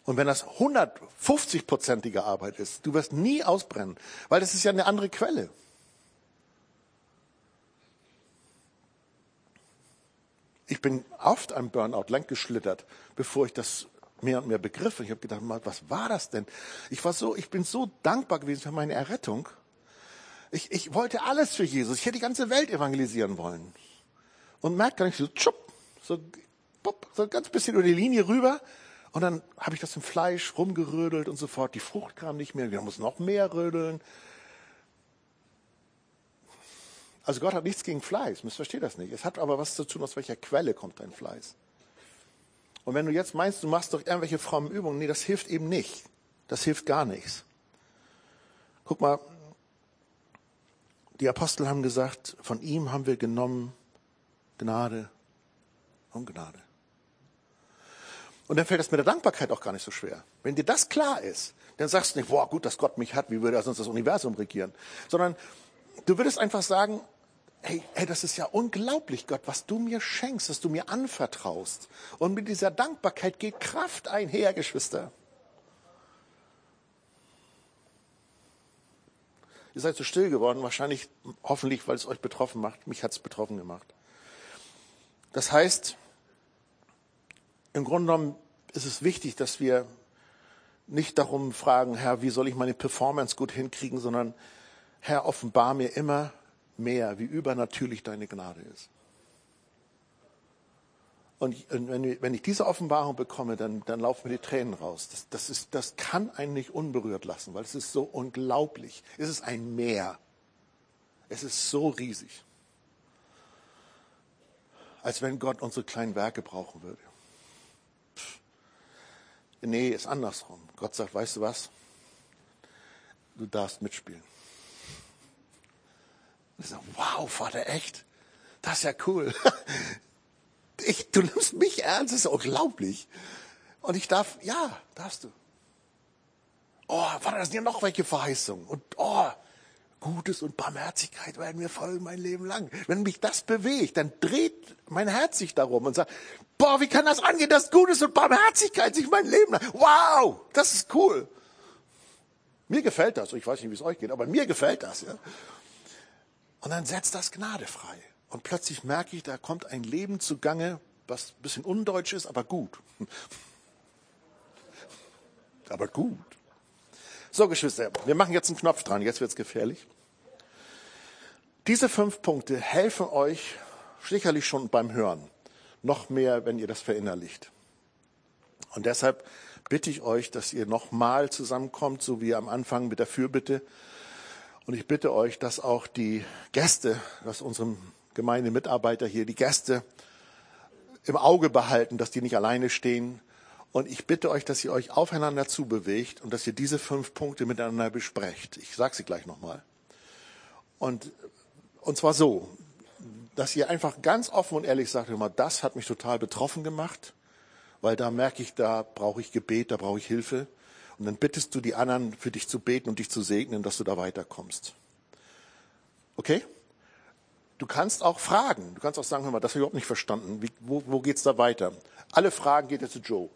Und wenn das 150-prozentige Arbeit ist, du wirst nie ausbrennen, weil das ist ja eine andere Quelle. Ich bin oft am Burnout lang geschlittert, bevor ich das mehr und mehr begriffen. Ich habe gedacht, was war das denn? Ich war so, ich bin so dankbar gewesen für meine Errettung. Ich, ich wollte alles für Jesus. Ich hätte die ganze Welt evangelisieren wollen. Und merkte gar nicht so, tschupp, so, bupp, so ganz bisschen über die Linie rüber. Und dann habe ich das im Fleisch rumgerödelt und so fort. Die Frucht kam nicht mehr. Wir mussten noch mehr rödeln. Also Gott hat nichts gegen Fleiß. Missversteht das nicht. Es hat aber was zu tun, aus welcher Quelle kommt dein Fleiß. Und wenn du jetzt meinst, du machst doch irgendwelche frommen Übungen, nee, das hilft eben nicht. Das hilft gar nichts. Guck mal, die Apostel haben gesagt, von ihm haben wir genommen Gnade und Gnade. Und dann fällt das mit der Dankbarkeit auch gar nicht so schwer. Wenn dir das klar ist, dann sagst du nicht, boah, gut, dass Gott mich hat, wie würde er sonst das Universum regieren? Sondern du würdest einfach sagen, Hey, hey, das ist ja unglaublich, Gott, was du mir schenkst, was du mir anvertraust. Und mit dieser Dankbarkeit geht Kraft einher, Geschwister. Ihr seid so still geworden, wahrscheinlich, hoffentlich, weil es euch betroffen macht. Mich hat es betroffen gemacht. Das heißt, im Grunde genommen ist es wichtig, dass wir nicht darum fragen, Herr, wie soll ich meine Performance gut hinkriegen, sondern Herr, offenbar mir immer mehr, wie übernatürlich deine Gnade ist. Und wenn ich diese Offenbarung bekomme, dann, dann laufen mir die Tränen raus. Das, das, ist, das kann einen nicht unberührt lassen, weil es ist so unglaublich. Es ist ein Meer. Es ist so riesig. Als wenn Gott unsere kleinen Werke brauchen würde. Nee, ist andersrum. Gott sagt, weißt du was? Du darfst mitspielen. Und ich sage, wow, Vater, echt? Das ist ja cool. Ich, du nimmst mich ernst, das ist unglaublich. Und ich darf, ja, darfst du. Oh, Vater, das sind ja noch welche Verheißungen. Und oh, Gutes und Barmherzigkeit werden mir folgen mein Leben lang. Wenn mich das bewegt, dann dreht mein Herz sich darum und sagt, boah, wie kann das angehen, dass Gutes und Barmherzigkeit sich mein Leben lang. Wow, das ist cool. Mir gefällt das. Ich weiß nicht, wie es euch geht, aber mir gefällt das. Ja. Und dann setzt das Gnade frei. Und plötzlich merke ich, da kommt ein Leben zugange, was ein bisschen undeutsch ist, aber gut. aber gut. So, Geschwister, wir machen jetzt einen Knopf dran, jetzt wird's gefährlich. Diese fünf Punkte helfen euch sicherlich schon beim Hören. Noch mehr, wenn ihr das verinnerlicht. Und deshalb bitte ich euch, dass ihr nochmal zusammenkommt, so wie am Anfang mit der Fürbitte. Und ich bitte euch, dass auch die Gäste, dass unsere Gemeindemitarbeiter hier, die Gäste im Auge behalten, dass die nicht alleine stehen. Und ich bitte euch, dass ihr euch aufeinander zubewegt und dass ihr diese fünf Punkte miteinander besprecht. Ich sage sie gleich nochmal. Und, und zwar so, dass ihr einfach ganz offen und ehrlich sagt, immer, das hat mich total betroffen gemacht, weil da merke ich, da brauche ich Gebet, da brauche ich Hilfe. Und dann bittest du die anderen, für dich zu beten und dich zu segnen, dass du da weiterkommst. Okay? Du kannst auch fragen. Du kannst auch sagen, hör mal, das habe ich überhaupt nicht verstanden. Wie, wo, wo geht's da weiter? Alle Fragen geht jetzt zu Joe.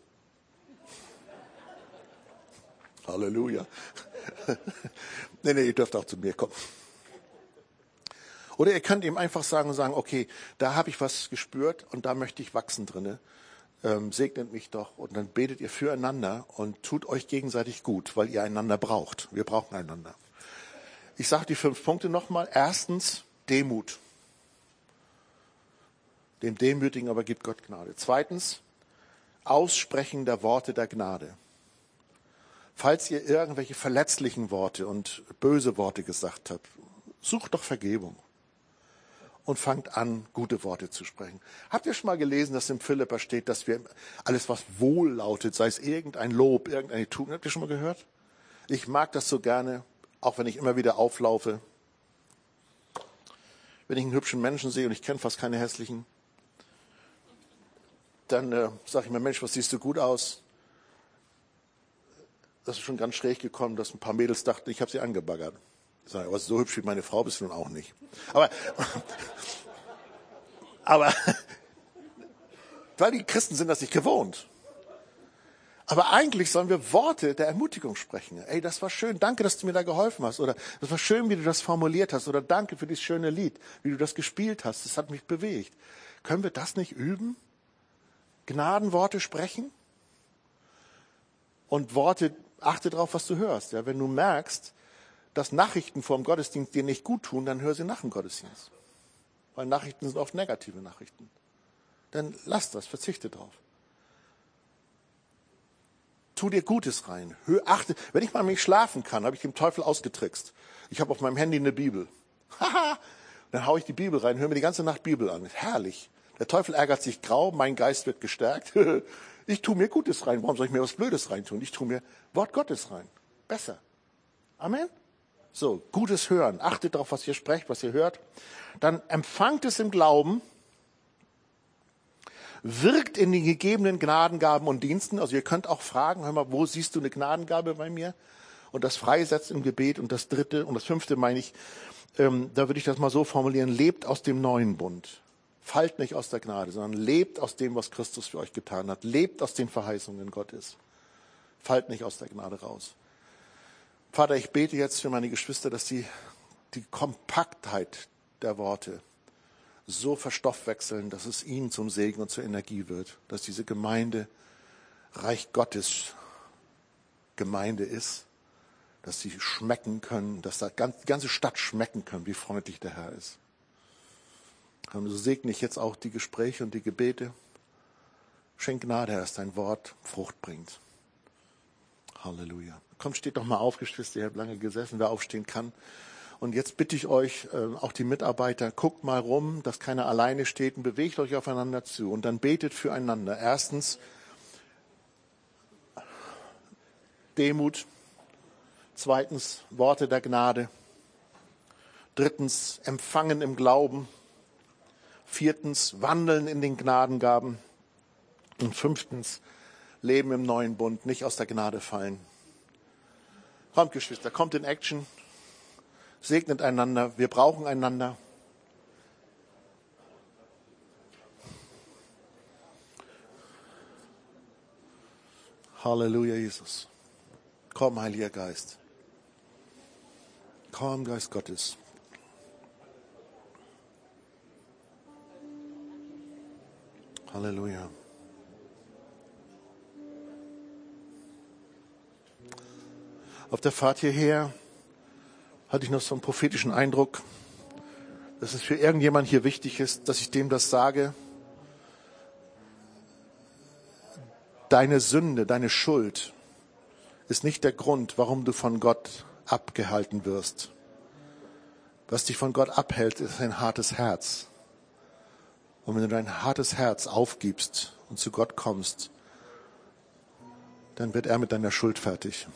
Halleluja. nee, nee, ihr dürft auch zu mir kommen. Oder ihr könnt ihm einfach sagen, sagen, okay, da habe ich was gespürt und da möchte ich wachsen drinne. Ähm, segnet mich doch und dann betet ihr füreinander und tut euch gegenseitig gut, weil ihr einander braucht. Wir brauchen einander. Ich sage die fünf Punkte nochmal. Erstens Demut. Dem Demütigen aber gibt Gott Gnade. Zweitens, Aussprechen der Worte der Gnade. Falls ihr irgendwelche verletzlichen Worte und böse Worte gesagt habt, sucht doch Vergebung und fangt an, gute Worte zu sprechen. Habt ihr schon mal gelesen, dass im Philipper steht, dass wir alles, was wohl lautet, sei es irgendein Lob, irgendeine Tugend, habt ihr schon mal gehört? Ich mag das so gerne, auch wenn ich immer wieder auflaufe. Wenn ich einen hübschen Menschen sehe und ich kenne fast keine hässlichen, dann äh, sage ich mir, Mensch, was siehst du gut aus? Das ist schon ganz schräg gekommen, dass ein paar Mädels dachten, ich habe sie angebaggert. Ich sage, aber so hübsch wie meine Frau bist du nun auch nicht. Aber, aber weil die Christen sind das nicht gewohnt. Aber eigentlich sollen wir Worte der Ermutigung sprechen. Ey, das war schön. Danke, dass du mir da geholfen hast. Oder das war schön, wie du das formuliert hast. Oder danke für dieses schöne Lied, wie du das gespielt hast. Das hat mich bewegt. Können wir das nicht üben? Gnadenworte sprechen und Worte, achte darauf, was du hörst. Ja, wenn du merkst, dass Nachrichten vor dem Gottesdienst dir nicht gut tun, dann hör sie nach dem Gottesdienst. Weil Nachrichten sind oft negative Nachrichten. Dann lass das, verzichte drauf. Tu dir Gutes rein. Hör, achte, wenn ich mal nicht schlafen kann, habe ich dem Teufel ausgetrickst. Ich habe auf meinem Handy eine Bibel. Haha, dann haue ich die Bibel rein, höre mir die ganze Nacht Bibel an. Herrlich. Der Teufel ärgert sich grau, mein Geist wird gestärkt. ich tue mir Gutes rein. Warum soll ich mir was Blödes reintun? Ich tue mir Wort Gottes rein. Besser. Amen. So, gutes Hören. Achtet darauf, was ihr sprecht, was ihr hört. Dann empfangt es im Glauben. Wirkt in den gegebenen Gnadengaben und Diensten. Also ihr könnt auch fragen, hör mal, wo siehst du eine Gnadengabe bei mir? Und das freisetzt im Gebet. Und das dritte und das fünfte meine ich, ähm, da würde ich das mal so formulieren, lebt aus dem neuen Bund. Fallt nicht aus der Gnade, sondern lebt aus dem, was Christus für euch getan hat. Lebt aus den Verheißungen Gottes. Fallt nicht aus der Gnade raus. Vater, ich bete jetzt für meine Geschwister, dass sie die Kompaktheit der Worte so verstoffwechseln, dass es ihnen zum Segen und zur Energie wird, dass diese Gemeinde Reich Gottes Gemeinde ist, dass sie schmecken können, dass die ganze Stadt schmecken können, wie freundlich der Herr ist. Und so segne ich jetzt auch die Gespräche und die Gebete. Schenk Gnade, Herr, dass dein Wort Frucht bringt. Halleluja. Komm, steht doch mal auf, Geschwister. Ihr habt lange gesessen, wer aufstehen kann. Und jetzt bitte ich euch, äh, auch die Mitarbeiter, guckt mal rum, dass keiner alleine steht und bewegt euch aufeinander zu und dann betet füreinander. Erstens Demut. Zweitens Worte der Gnade. Drittens Empfangen im Glauben. Viertens, wandeln in den Gnadengaben. Und fünftens, leben im neuen Bund, nicht aus der Gnade fallen. Kommt, Geschwister, kommt in Action. Segnet einander. Wir brauchen einander. Halleluja, Jesus. Komm, Heiliger Geist. Komm, Geist Gottes. Auf der Fahrt hierher hatte ich noch so einen prophetischen Eindruck, dass es für irgendjemand hier wichtig ist, dass ich dem das sage. Deine Sünde, deine Schuld ist nicht der Grund, warum du von Gott abgehalten wirst. Was dich von Gott abhält, ist ein hartes Herz. Und wenn du dein hartes Herz aufgibst und zu Gott kommst, dann wird er mit deiner Schuld fertig.